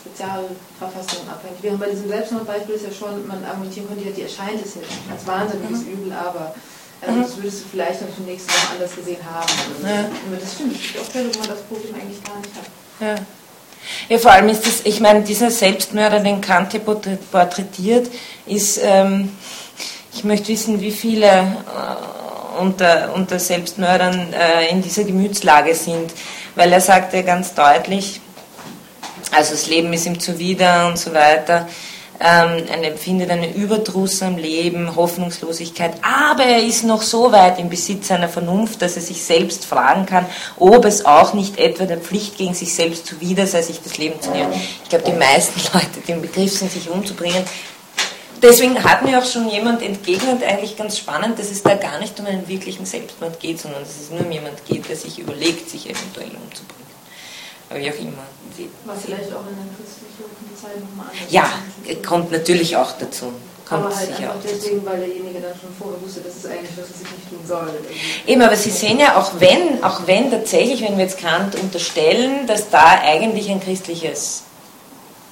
Speaker 7: Spezialverfassung abhängig. Während bei diesem Selbstmordbeispiel ist ja schon, man argumentieren könnte, ja, die erscheint es jetzt als wahnsinniges mhm. Übel, aber also das würdest du vielleicht dann schon nächste Woche anders gesehen haben. Ja. Aber das stimmt, es gibt auch Fälle, wo man das Problem eigentlich gar nicht hat.
Speaker 1: Ja. Ja, vor allem ist das, ich meine, dieser Selbstmörder, den Kant hier porträtiert, ist, ähm, ich möchte wissen, wie viele äh, unter, unter Selbstmördern äh, in dieser Gemütslage sind, weil er sagt ja ganz deutlich, also das Leben ist ihm zuwider und so weiter ähm, er empfindet einen Überdruss am Leben, Hoffnungslosigkeit, aber er ist noch so weit im Besitz seiner Vernunft, dass er sich selbst fragen kann, ob es auch nicht etwa der Pflicht gegen sich selbst zuwider sei, sich das Leben zu nehmen. Ich glaube, die meisten [laughs] Leute, die im Begriff sind, sich umzubringen, Deswegen hat mir auch schon jemand entgegnet, eigentlich ganz spannend, dass es da gar nicht um einen wirklichen Selbstmord geht, sondern dass es nur um jemand geht, der sich überlegt, sich eventuell umzubringen. Aber wie auch immer.
Speaker 7: Was vielleicht auch in der christlichen Zeit nochmal anders
Speaker 1: Ja, kommt natürlich auch dazu. Kommt
Speaker 7: aber halt
Speaker 1: sicher auch
Speaker 7: deswegen, weil derjenige dann schon vorher wusste, dass es eigentlich was, was ich nicht tun soll.
Speaker 1: Eben, aber Sie sehen ja, auch wenn, auch wenn tatsächlich, wenn wir jetzt Kant unterstellen, dass da eigentlich ein christliches,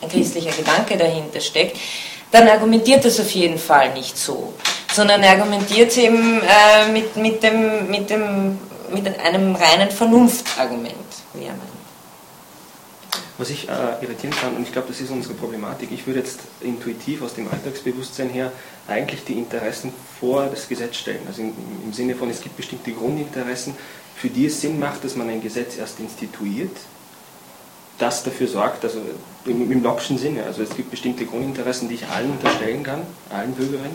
Speaker 1: ein christlicher Gedanke dahinter steckt, dann argumentiert das auf jeden Fall nicht so, sondern er argumentiert es eben äh, mit, mit, dem, mit, dem, mit einem reinen Vernunftargument, wie er meint.
Speaker 8: Was ich äh, irritieren kann, und ich glaube, das ist unsere Problematik, ich würde jetzt intuitiv aus dem Alltagsbewusstsein her eigentlich die Interessen vor das Gesetz stellen. Also im, im Sinne von, es gibt bestimmte Grundinteressen, für die es Sinn macht, dass man ein Gesetz erst instituiert das dafür sorgt, also im, im Locke'schen Sinne, also es gibt bestimmte Grundinteressen, die ich allen unterstellen kann, allen Bürgerinnen,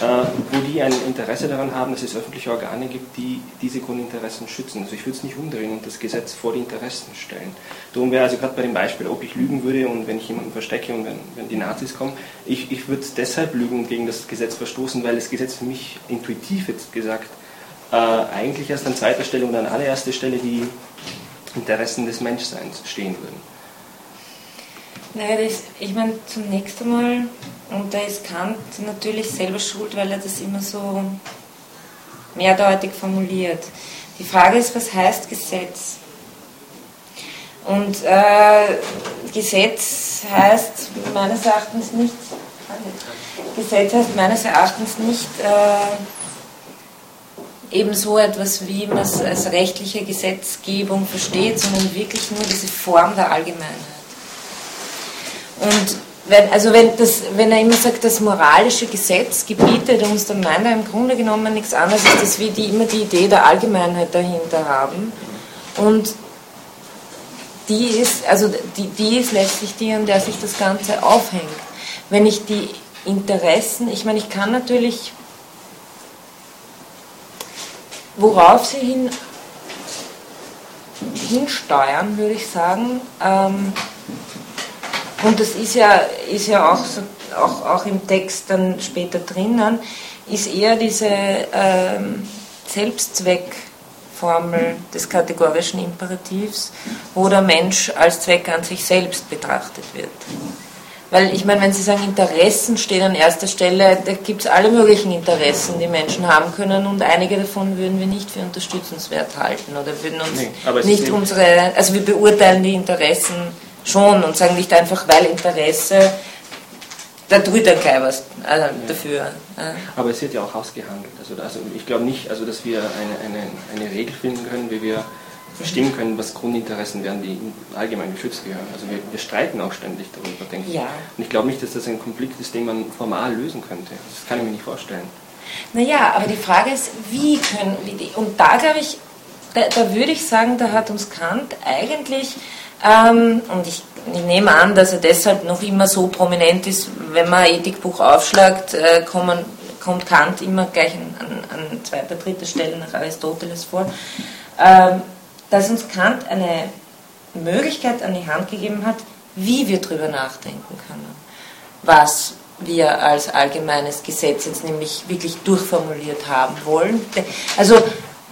Speaker 8: äh, wo die ein Interesse daran haben, dass es öffentliche Organe gibt, die diese Grundinteressen schützen. Also ich würde es nicht umdrehen und das Gesetz vor die Interessen stellen. Darum wäre also gerade bei dem Beispiel, ob ich lügen würde und wenn ich jemanden verstecke und wenn, wenn die Nazis kommen, ich, ich würde deshalb lügen und gegen das Gesetz verstoßen, weil das Gesetz für mich intuitiv jetzt gesagt äh, eigentlich erst an zweiter Stelle und an allererster Stelle die Interessen des Menschseins stehen würden.
Speaker 1: Naja, das, ich meine, zunächst einmal, und da ist Kant natürlich selber schuld, weil er das immer so mehrdeutig formuliert. Die Frage ist, was heißt Gesetz? Und äh, Gesetz heißt meines Erachtens nicht, Gesetz heißt meines Erachtens nicht äh, eben so etwas, wie man es als rechtliche Gesetzgebung versteht, sondern wirklich nur diese Form der Allgemeinheit. Und wenn, also wenn, das, wenn er immer sagt, das moralische Gesetz gebietet uns, dann meint er im Grunde genommen nichts anderes, als dass wir die, immer die Idee der Allgemeinheit dahinter haben. Und die ist, also die, die ist letztlich die, an der sich das Ganze aufhängt. Wenn ich die Interessen, ich meine, ich kann natürlich worauf sie hin, hinsteuern, würde ich sagen. Ähm, und das ist ja, ist ja auch, so, auch, auch im Text dann später drinnen, ist eher diese ähm, Selbstzweckformel des kategorischen Imperativs, wo der Mensch als Zweck an sich selbst betrachtet wird. Weil ich meine, wenn Sie sagen, Interessen stehen an erster Stelle, da gibt es alle möglichen Interessen, die Menschen haben können und einige davon würden wir nicht für unterstützenswert halten oder würden uns nee, nicht unsere, also wir beurteilen die Interessen schon und sagen nicht einfach, weil Interesse, da tut er gleich was also dafür.
Speaker 8: Aber es wird ja auch ausgehandelt. Also, also ich glaube nicht, also dass wir eine, eine, eine Regel finden können, wie wir verstehen können, was Grundinteressen wären, die allgemein geschützt gehören. Also wir, wir streiten auch ständig darüber, denke ich. Ja. Und ich glaube nicht, dass das ein Konflikt ist, den man formal lösen könnte. Das kann ich mir nicht vorstellen.
Speaker 1: Naja, aber die Frage ist, wie können wir die, und da glaube ich, da, da, würde ich sagen, da hat uns Kant eigentlich, ähm, und ich, ich, nehme an, dass er deshalb noch immer so prominent ist, wenn man ein Ethikbuch aufschlagt, äh, kommen, kommt Kant immer gleich an, an, an zweiter, dritter Stelle nach Aristoteles vor. Ähm, dass uns Kant eine Möglichkeit an die Hand gegeben hat, wie wir darüber nachdenken können, was wir als allgemeines Gesetz jetzt nämlich wirklich durchformuliert haben wollen. Also,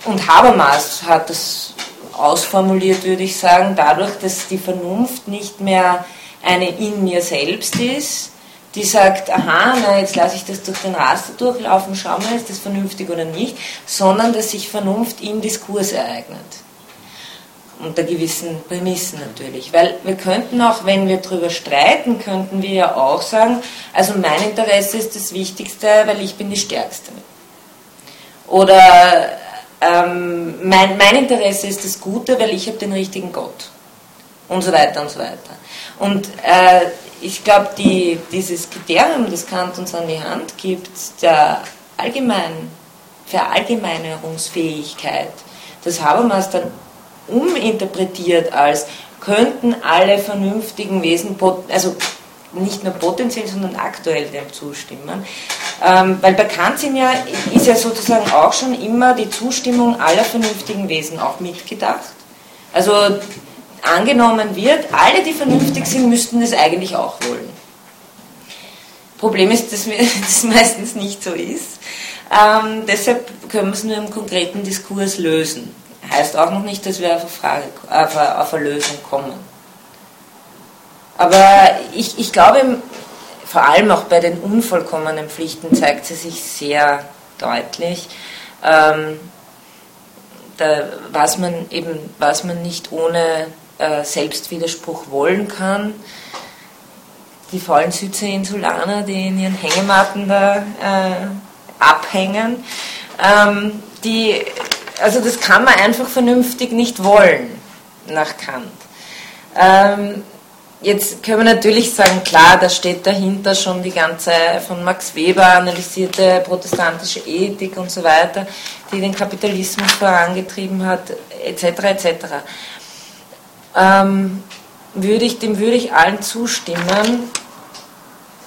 Speaker 1: und Habermas hat das ausformuliert, würde ich sagen, dadurch, dass die Vernunft nicht mehr eine in mir selbst ist, die sagt, aha, na, jetzt lasse ich das durch den Raster durchlaufen, schau mal, ist das vernünftig oder nicht, sondern dass sich Vernunft im Diskurs ereignet. Unter gewissen Prämissen natürlich. Weil wir könnten auch, wenn wir darüber streiten, könnten wir ja auch sagen, also mein Interesse ist das Wichtigste, weil ich bin die Stärkste. Oder ähm, mein, mein Interesse ist das Gute, weil ich habe den richtigen Gott. Und so weiter und so weiter. Und äh, ich glaube, die, dieses Kriterium, das Kant uns an die Hand gibt, der allgemeinen Verallgemeinerungsfähigkeit, das Habermas dann uminterpretiert als könnten alle vernünftigen Wesen, also nicht nur potenziell, sondern aktuell dem zustimmen. Ähm, weil bei Kant sind ja, ist ja sozusagen auch schon immer die Zustimmung aller vernünftigen Wesen auch mitgedacht. Also angenommen wird, alle, die vernünftig sind, müssten es eigentlich auch wollen. Problem ist, dass [laughs] das meistens nicht so ist. Ähm, deshalb können wir es nur im konkreten Diskurs lösen. Heißt auch noch nicht, dass wir auf eine, Frage, auf eine, auf eine Lösung kommen. Aber ich, ich glaube, vor allem auch bei den unvollkommenen Pflichten zeigt sie sich sehr deutlich. Ähm, da, was man eben, was man nicht ohne äh, Selbstwiderspruch wollen kann. Die faulen Südseeinsulaner, die in ihren Hängematten da äh, abhängen, ähm, die, also das kann man einfach vernünftig nicht wollen, nach Kant. Ähm, Jetzt können wir natürlich sagen, klar, da steht dahinter schon die ganze von Max Weber analysierte protestantische Ethik und so weiter, die den Kapitalismus vorangetrieben hat, etc. etc ähm, würde ich, dem würde ich allen zustimmen.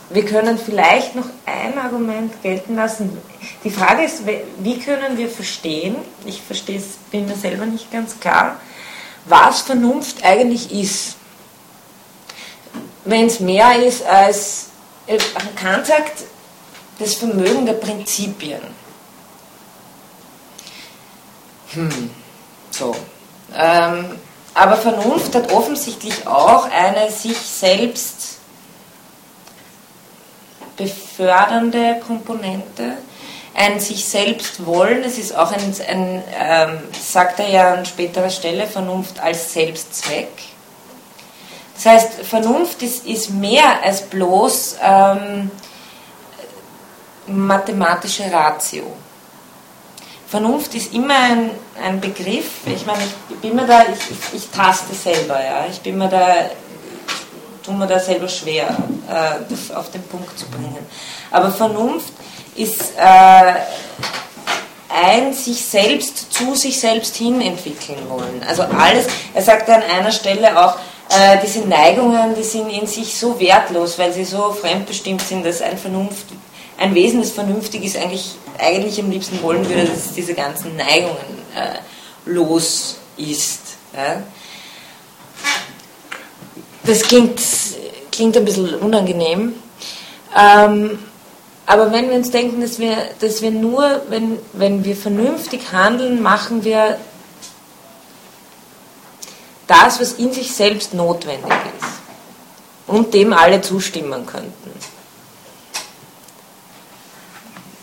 Speaker 1: Wir können vielleicht noch ein Argument gelten lassen. Die Frage ist, wie können wir verstehen, ich verstehe es, bin mir selber nicht ganz klar, was Vernunft eigentlich ist. Wenn es mehr ist als, äh, Kant sagt, das Vermögen der Prinzipien. Hm, so. Ähm, aber Vernunft hat offensichtlich auch eine sich selbst befördernde Komponente, ein sich selbst wollen. Es ist auch ein, ein ähm, sagt er ja an späterer Stelle, Vernunft als Selbstzweck. Das heißt, Vernunft ist, ist mehr als bloß ähm, mathematische Ratio. Vernunft ist immer ein, ein Begriff. Ich meine, ich bin mir da, ich, ich, ich taste selber, ja. Ich bin mir da, tue mir da selber schwer, äh, auf den Punkt zu bringen. Aber Vernunft ist äh, ein sich selbst zu sich selbst hin entwickeln wollen. Also alles, er sagt an einer Stelle auch, äh, diese Neigungen, die sind in sich so wertlos, weil sie so fremdbestimmt sind, dass ein Vernunft ein Wesen, das vernünftig ist, eigentlich, eigentlich am liebsten wollen würde, dass es diese ganzen Neigungen äh, los ist. Ja? Das klingt, klingt ein bisschen unangenehm. Ähm, aber wenn wir uns denken, dass wir, dass wir nur, wenn, wenn wir vernünftig handeln, machen wir das, was in sich selbst notwendig ist und dem alle zustimmen könnten.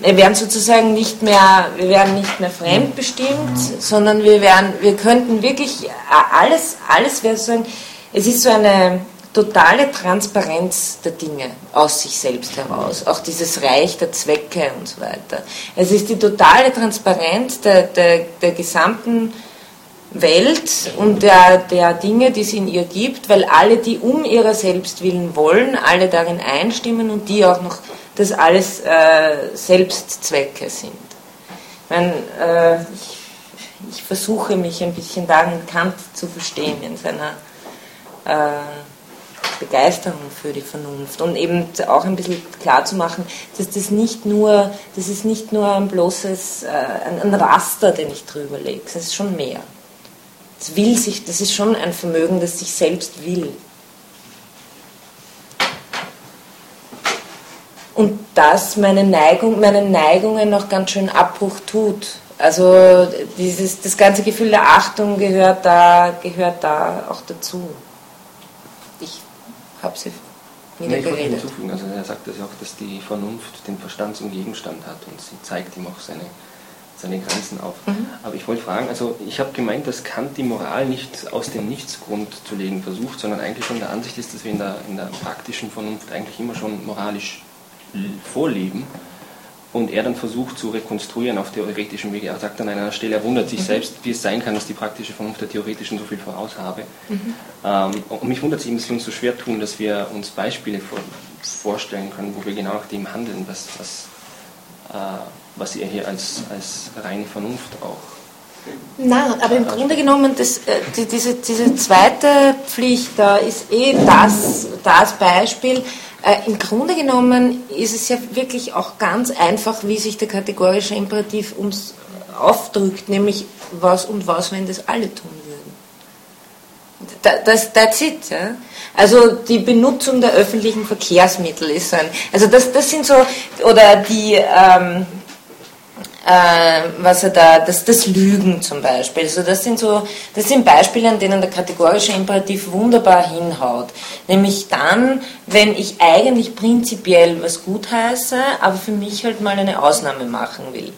Speaker 1: Wir werden sozusagen nicht mehr, wir werden nicht mehr fremdbestimmt, sondern wir werden, wir könnten wirklich alles, alles wäre sozusagen, es ist so eine totale Transparenz der Dinge aus sich selbst heraus, auch dieses Reich der Zwecke und so weiter. Es ist die totale Transparenz der, der, der gesamten Welt und der, der Dinge, die es in ihr gibt, weil alle, die um ihrer selbst willen wollen, alle darin einstimmen und die auch noch das alles äh, Selbstzwecke sind. Ich, meine, äh, ich, ich, versuche mich ein bisschen darin Kant zu verstehen in seiner Begeisterung für die Vernunft und eben auch ein bisschen klar zu machen, dass das nicht nur, das ist nicht nur ein bloßes, äh, ein, ein Raster, den ich drüber lege, das ist schon mehr. Das will sich, das ist schon ein Vermögen, das sich selbst will. Und das meine Neigung, meinen Neigungen noch ganz schön Abbruch tut. Also dieses, das ganze Gefühl der Achtung gehört da, gehört da auch dazu. Ich habe sie
Speaker 8: Nee, ich wollte
Speaker 1: niedergeredet.
Speaker 8: hinzufügen, also er sagt das ja auch, dass die Vernunft den Verstand zum Gegenstand hat und sie zeigt ihm auch seine, seine Grenzen auf.
Speaker 1: Mhm.
Speaker 8: Aber ich wollte fragen, also ich habe gemeint, dass Kant die Moral nicht aus dem Nichtsgrund zu legen versucht, sondern eigentlich schon der Ansicht ist, dass wir in der, in der praktischen Vernunft eigentlich immer schon moralisch l- vorleben und er dann versucht zu rekonstruieren auf theoretischem Wege. Er sagt an einer Stelle, er wundert sich selbst, wie es sein kann, dass die praktische Vernunft der theoretischen so viel voraus habe. Ähm, und mich wundert es eben, dass wir uns so schwer tun, dass wir uns Beispiele vor, vorstellen können, wo wir genau nach dem handeln, was, was, äh, was er hier als, als reine Vernunft auch.
Speaker 1: Nein, aber im Grunde genommen, das, äh, die, diese, diese zweite Pflicht da ist eh das, das Beispiel. Äh, Im Grunde genommen ist es ja wirklich auch ganz einfach, wie sich der kategorische Imperativ uns aufdrückt, nämlich was und was, wenn das alle tun würden. Da- Das, that's it. Ja? Also die Benutzung der öffentlichen Verkehrsmittel ist ein, also das, das sind so, oder die, ähm, äh, was er da, das, das Lügen zum Beispiel. Also das sind so, das sind Beispiele, an denen der kategorische Imperativ wunderbar hinhaut. Nämlich dann, wenn ich eigentlich prinzipiell was gut heiße, aber für mich halt mal eine Ausnahme machen will.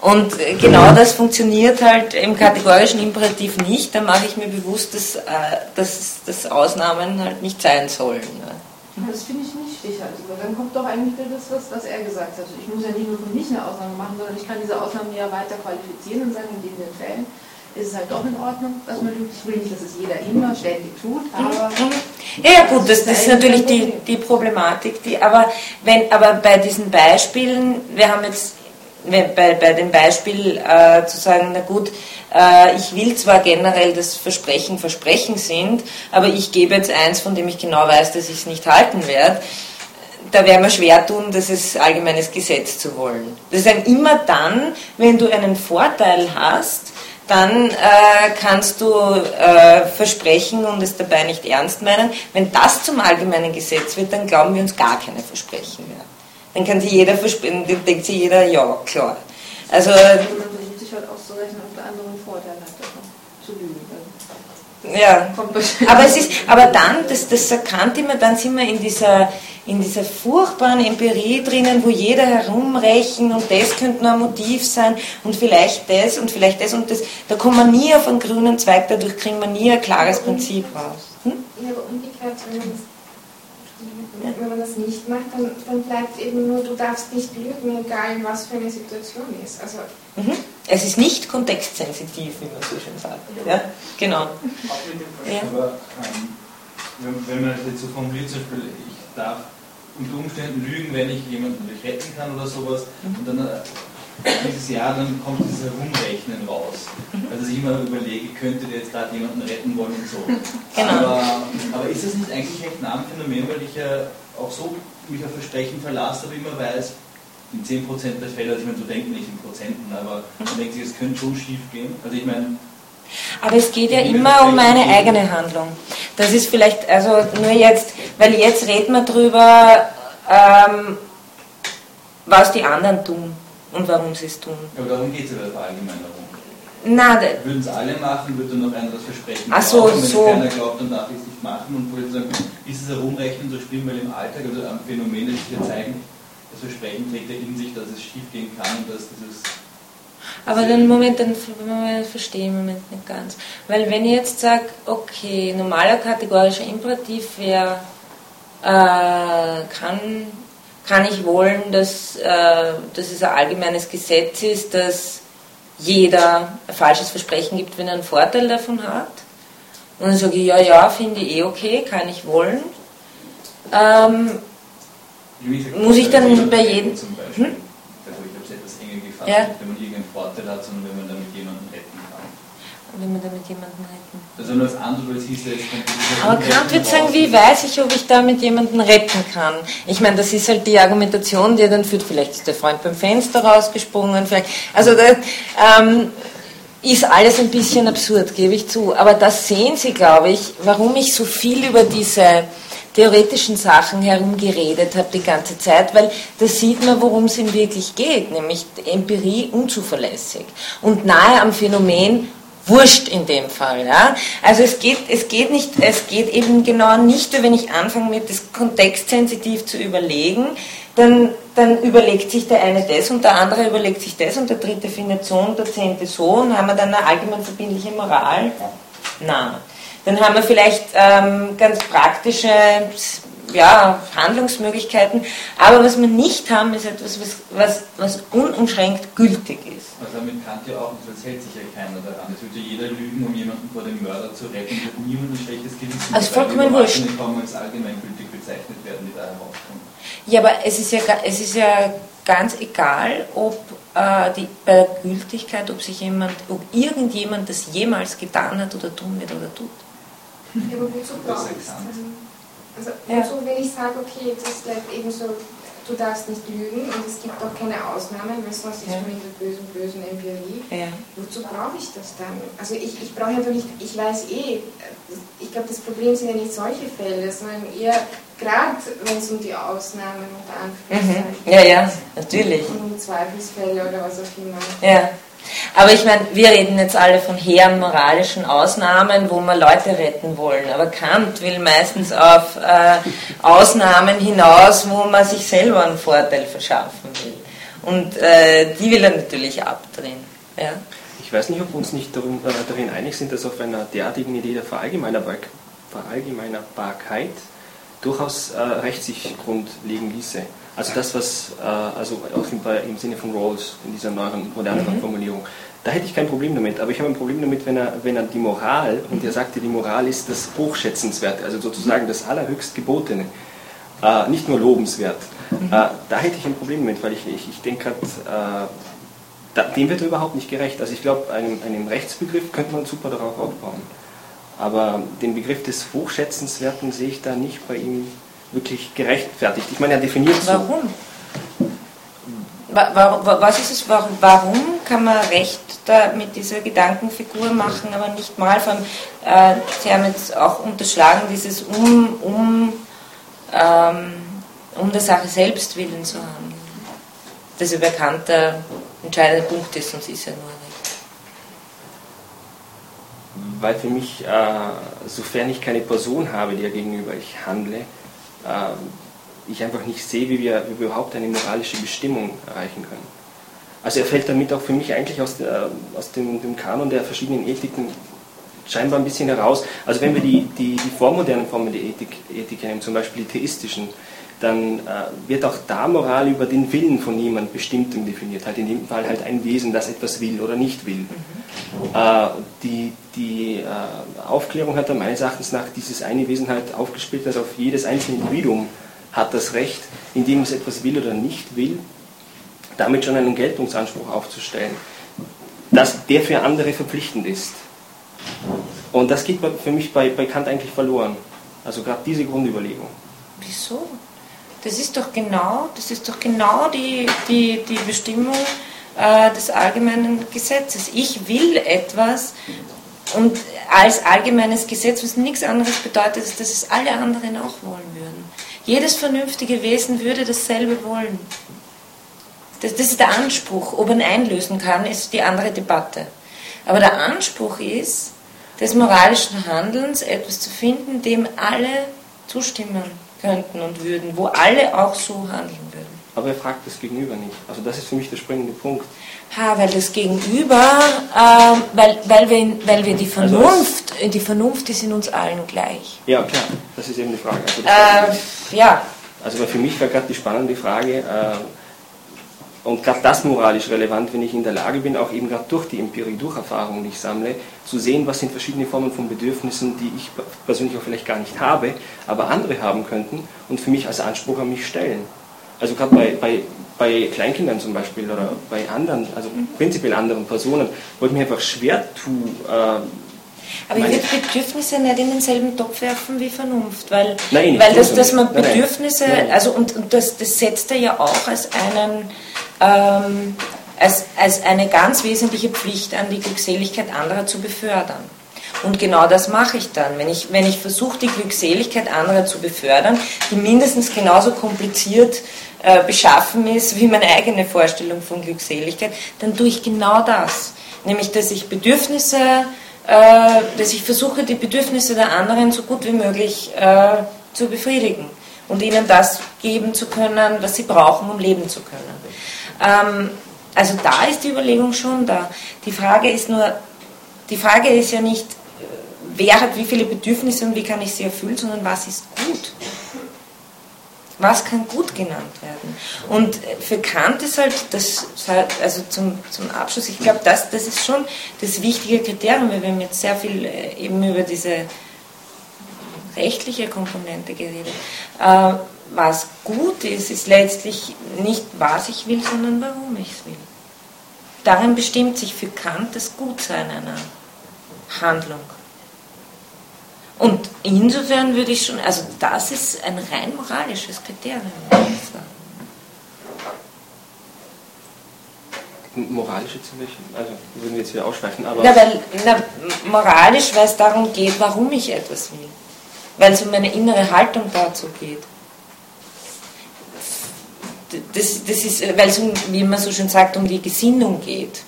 Speaker 1: Und genau das funktioniert halt im kategorischen Imperativ nicht. Da mache ich mir bewusst, dass, äh, dass, dass Ausnahmen halt nicht sein sollen.
Speaker 7: Das finde ich nicht stichhaltig, weil dann kommt doch eigentlich wieder das, was, was er gesagt hat. Ich muss ja nicht nur für mich eine Ausnahme machen, sondern ich kann diese Ausnahme ja weiter qualifizieren und sagen, in den Fällen ist es halt doch in Ordnung, dass man lügt. Ich will nicht, dass es jeder immer ständig tut, aber
Speaker 1: Ja, ja gut, das, das ist natürlich die, die Problematik, die, aber, wenn, aber bei diesen Beispielen, wir haben jetzt bei, bei dem Beispiel äh, zu sagen, na gut, äh, ich will zwar generell, dass Versprechen Versprechen sind, aber ich gebe jetzt eins, von dem ich genau weiß, dass ich es nicht halten werde, da wäre mir schwer tun, das ist allgemeines Gesetz zu wollen. Das ist ein immer dann, wenn du einen Vorteil hast, dann äh, kannst du äh, versprechen und es dabei nicht ernst meinen. Wenn das zum allgemeinen Gesetz wird, dann glauben wir uns gar keine Versprechen mehr. Dann kann sich jeder versprechen, dann denkt sich jeder, ja, klar. Also,
Speaker 7: man versucht sich halt auszurechnen, ob der andere einen Vorteil hat, davon zu lügen.
Speaker 1: ja.
Speaker 7: Kommt
Speaker 1: Aber es ist, aber dann, das, das Kant immer, dann sind wir in dieser, in dieser furchtbaren Empirie drinnen, wo jeder herumrechnet und das könnte nur ein Motiv sein und vielleicht das und vielleicht das und das. Da kommen wir nie auf einen grünen Zweig, dadurch kriegen wir nie ein klares Prinzip raus. Hm?
Speaker 6: Ja, aber umgekehrt, wenn man wenn man das nicht macht, dann, dann bleibt eben nur, du darfst nicht lügen, egal was für eine Situation ist. Also
Speaker 1: Mhm. Es ist nicht kontextsensitiv, wie man so schön sagt. Ja, genau. Ja.
Speaker 5: Aber ähm, wenn, wenn man das jetzt so formuliert, zum Beispiel, ich darf unter Umständen lügen, wenn ich jemanden nicht retten kann oder sowas, und dann äh, dieses Jahr, dann kommt dieses Herumrechnen raus. Also ich immer überlege, könnte der jetzt gerade jemanden retten wollen und so.
Speaker 1: Genau.
Speaker 5: Aber, aber ist das nicht eigentlich recht nah Phänomen, weil ich ja auch so mich auf Versprechen verlasse, aber immer weiß, in 10% der Fälle, also ich meine, so denken nicht in Prozenten, aber man denkt sich, es könnte schon schief gehen. Also ich meine,
Speaker 1: Aber es geht ja immer um meine eigene Handlung. Das ist vielleicht, also nur jetzt, weil jetzt reden wir drüber, ähm, was die anderen tun und warum sie es tun.
Speaker 5: aber darum geht es ja bei der Verallgemeinerung.
Speaker 1: Na,
Speaker 5: Würden es alle machen, würde dann noch einer das Versprechen
Speaker 1: Ach so,
Speaker 5: brauchen. Wenn
Speaker 1: so.
Speaker 5: keiner glaubt, dann darf ich es nicht machen. Und wo ich sagen, ist es Herumrechnen so schlimm, weil im Alltag, also am Phänomen, das wir zeigen, das Versprechen trägt ja in sich, dass es schief gehen kann und dass dieses
Speaker 1: aber den Moment, Moment verstehe ich im Moment nicht ganz. Weil wenn ich jetzt sage, okay, normaler kategorischer Imperativ wäre, äh, kann, kann ich wollen, dass, äh, dass es ein allgemeines Gesetz ist, dass jeder ein falsches Versprechen gibt, wenn er einen Vorteil davon hat. Und dann sage ich, ja, ja, finde ich eh okay, kann ich wollen. Ähm, Muss ich dann
Speaker 5: also
Speaker 1: bei jedem-
Speaker 5: Zum Beispiel.
Speaker 1: Hm?
Speaker 5: Also ich habe es etwas enger gefasst,
Speaker 1: Ja.
Speaker 5: wenn man irgendeinen Vorteil hat, sondern wenn man damit jemanden retten kann.
Speaker 1: wenn wir damit jemanden retten.
Speaker 5: Also nur als andere, es hieß, ja,
Speaker 1: Aber Kant wird sagen, wie weiß ich, ob ich damit jemanden retten kann? Ich meine, das ist halt die Argumentation, die er dann führt. Vielleicht ist der Freund beim Fenster rausgesprungen, vielleicht. Also, das, ähm, ist alles ein bisschen absurd, gebe ich zu. Aber das sehen Sie, glaube ich, warum ich so viel über diese theoretischen Sachen herumgeredet habe die ganze Zeit, weil da sieht man, worum es ihm wirklich geht, nämlich Empirie unzuverlässig und nahe am Phänomen wurscht in dem Fall. Ja? Also es geht, es geht nicht, es geht eben genau nicht, wenn ich anfange, mir das kontextsensitiv zu überlegen, dann, dann überlegt sich der eine das und der andere überlegt sich das und der dritte findet so und der zehnte so und haben wir dann eine allgemein verbindliche Moral? Nein. Dann haben wir vielleicht ähm, ganz praktische ja, Handlungsmöglichkeiten, aber was wir nicht haben, ist etwas, was, was, was unumschränkt gültig ist.
Speaker 5: Also damit Kant ja auch, das hält sich ja keiner daran. Es würde jeder lügen, um jemanden vor dem Mörder zu retten, wird niemand ein schlechtes Gewissen.
Speaker 1: Also vollkommen wurscht.
Speaker 5: Die kaum als allgemeingültig bezeichnet werden, die da herauskommen.
Speaker 1: Ja, aber es ist ja, es ist ja ganz egal, ob äh, die, bei der Gültigkeit, ob sich jemand, ob irgendjemand das jemals getan hat oder tun wird oder tut.
Speaker 6: Ja, aber wozu braucht es? Also, wozu, wenn ich sage, okay, das bleibt eben so, du darfst nicht lügen und es gibt auch keine Ausnahmen, weil sonst ist man in der bösen, bösen Empirie.
Speaker 1: Ja.
Speaker 6: Wozu brauche ich das dann? Also ich, ich brauche einfach nicht, ich weiß eh, ich glaube, das Problem sind ja nicht solche Fälle, sondern eher gerade, wenn es um die Ausnahmen unter Anführungszeichen
Speaker 1: mhm. Ja, ja, natürlich.
Speaker 6: Und um Zweifelsfälle oder was auch immer.
Speaker 1: Ja. Aber ich meine, wir reden jetzt alle von hehren moralischen Ausnahmen, wo wir Leute retten wollen. Aber Kant will meistens auf äh, Ausnahmen hinaus, wo man sich selber einen Vorteil verschaffen will. Und äh, die will er natürlich abdrehen. Ja?
Speaker 8: Ich weiß nicht, ob wir uns nicht darin, äh, darin einig sind, dass auf einer derartigen Idee der Verallgemeinerbarkeit durchaus äh, Rechtsgrund liegen ließe. Also das, was, äh, also auch im, im, Sinne von Rawls, in dieser neuen, moderneren mhm. Formulierung, da hätte ich kein Problem damit. Aber ich habe ein Problem damit, wenn er, wenn er die Moral, und er sagte, die Moral ist das Hochschätzenswerte, also sozusagen das allerhöchst Gebotene, äh, nicht nur lobenswert. Mhm. Äh, da hätte ich ein Problem damit, weil ich, ich, ich denke gerade, äh, dem wird er überhaupt nicht gerecht. Also ich glaube, einen, einen Rechtsbegriff könnte man super darauf aufbauen. Aber den Begriff des Hochschätzenswerten sehe ich da nicht bei ihm wirklich gerechtfertigt. Ich meine, er definiert
Speaker 1: so. Warum? Was ist es, warum, warum kann man Recht da mit dieser Gedankenfigur machen, aber nicht mal von, äh, Sie haben jetzt auch unterschlagen, dieses um, um, ähm, um der Sache selbst willen zu handeln. Das ein bekannter, entscheidender Punkt ist, sonst ist ja nur Recht.
Speaker 8: Weil für mich, äh, sofern ich keine Person habe, der gegenüber ich handle, ich einfach nicht sehe, wie wir, wie wir überhaupt eine moralische Bestimmung erreichen können. Also er fällt damit auch für mich eigentlich aus, der, aus dem, dem Kanon der verschiedenen Ethiken scheinbar ein bisschen heraus. Also wenn wir die, die, die vormodernen Formen der Ethik, Ethik nehmen, zum Beispiel die theistischen, dann äh, wird auch da Moral über den Willen von jemand Bestimmtem definiert. Halt in dem Fall halt ein Wesen, das etwas will oder nicht will. Mhm. Äh, die die äh, Aufklärung hat dann meines Erachtens nach dieses eine Wesen halt aufgesplittert auf jedes einzelne Individuum hat das Recht, indem es etwas will oder nicht will, damit schon einen Geltungsanspruch aufzustellen, dass der für andere verpflichtend ist. Und das geht für mich bei, bei Kant eigentlich verloren. Also gerade diese Grundüberlegung.
Speaker 1: Wieso? Das ist doch genau, das ist doch genau die, die, die Bestimmung äh, des allgemeinen Gesetzes. Ich will etwas und als allgemeines Gesetz, was nichts anderes bedeutet, ist, dass es alle anderen auch wollen würden. Jedes vernünftige Wesen würde dasselbe wollen. Das, das ist der Anspruch. Ob man einlösen kann, ist die andere Debatte. Aber der Anspruch ist, des moralischen Handelns etwas zu finden, dem alle zustimmen könnten und würden, wo alle auch so handeln würden.
Speaker 8: Aber er fragt das Gegenüber nicht. Also das ist für mich der springende Punkt.
Speaker 1: Ha, weil das Gegenüber, äh, weil, weil, wir, weil wir die also Vernunft, also die Vernunft ist in uns allen gleich.
Speaker 8: Ja, klar, das ist eben die Frage.
Speaker 1: Also, äh, ja.
Speaker 8: Also für mich war gerade die spannende Frage, äh, und gerade das moralisch relevant, wenn ich in der Lage bin, auch eben gerade durch die Empirie, durch Erfahrungen, die ich sammle, zu sehen, was sind verschiedene Formen von Bedürfnissen, die ich persönlich auch vielleicht gar nicht habe, aber andere haben könnten und für mich als Anspruch an mich stellen. Also gerade bei, bei, bei Kleinkindern zum Beispiel oder bei anderen, also prinzipiell anderen Personen, wo ich mir einfach schwer tue, äh,
Speaker 1: aber ich würde Bedürfnisse nicht in denselben Topf werfen wie Vernunft, weil, nein, weil das, dass man Bedürfnisse, nein, nein. also und, und das, das setzt er ja auch als einen ähm, als, als eine ganz wesentliche Pflicht an die Glückseligkeit anderer zu befördern. Und genau das mache ich dann. Wenn ich, wenn ich versuche, die Glückseligkeit anderer zu befördern, die mindestens genauso kompliziert äh, beschaffen ist wie meine eigene Vorstellung von Glückseligkeit, dann tue ich genau das. Nämlich, dass ich Bedürfnisse, äh, dass ich versuche, die Bedürfnisse der anderen so gut wie möglich äh, zu befriedigen und ihnen das geben zu können, was sie brauchen, um leben zu können. Ähm, also da ist die Überlegung schon da. Die Frage ist nur, die Frage ist ja nicht, wer hat wie viele Bedürfnisse und wie kann ich sie erfüllen, sondern was ist gut. Was kann gut genannt werden? Und für Kant ist halt das, also zum, zum Abschluss, ich glaube, das, das ist schon das wichtige Kriterium, weil wir haben jetzt sehr viel äh, eben über diese rechtliche Komponente geredet. Äh, was gut ist, ist letztlich nicht, was ich will, sondern warum ich es will. Darin bestimmt sich für Kant das Gutsein einer Handlung. Und insofern würde ich schon, also das ist ein rein moralisches Kriterium.
Speaker 8: Moralisch jetzt nicht, also würden wir jetzt wieder ausschweifen, aber.
Speaker 1: Na, weil, na, moralisch, weil es darum geht, warum ich etwas will. Weil es um meine innere Haltung dazu geht. Das, das ist, weil es um, wie man so schön sagt, um die Gesinnung geht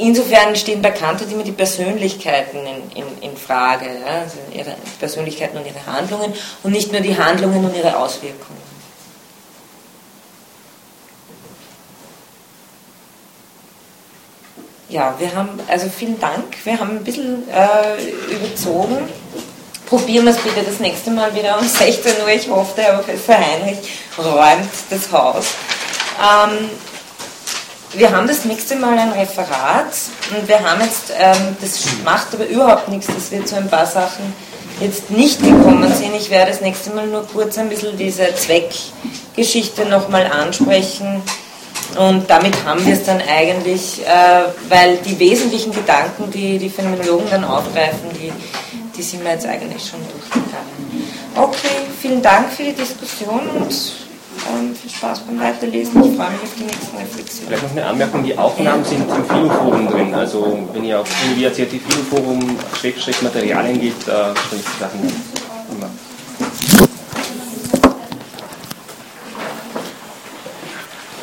Speaker 1: insofern stehen bei Kant halt immer die Persönlichkeiten in, in, in Frage, ja? also ihre Persönlichkeiten und ihre Handlungen und nicht nur die Handlungen und ihre Auswirkungen. Ja, wir haben, also vielen Dank, wir haben ein bisschen äh, überzogen. Probieren wir es bitte das nächste Mal wieder um 16 Uhr. Ich hoffe, der Professor Heinrich räumt das Haus. Ähm, wir haben das nächste Mal ein Referat und wir haben jetzt, ähm, das macht aber überhaupt nichts, dass wir zu ein paar Sachen jetzt nicht gekommen sind. Ich werde das nächste Mal nur kurz ein bisschen diese Zweckgeschichte nochmal ansprechen und damit haben wir es dann eigentlich, äh, weil die wesentlichen Gedanken, die die Phänomenologen dann aufgreifen, die, die sind wir jetzt eigentlich schon durchgegangen. Okay, vielen Dank für die Diskussion und ähm, viel Spaß beim Weiterlesen. Ich freue mich auf die nächsten Reflexionen.
Speaker 8: Vielleicht noch eine Anmerkung: Die Aufnahmen sind im Filoforum drin. Also, wenn ihr auf University Filoforum Schrägstrich Materialien geht, da stelle ich die Sachen immer.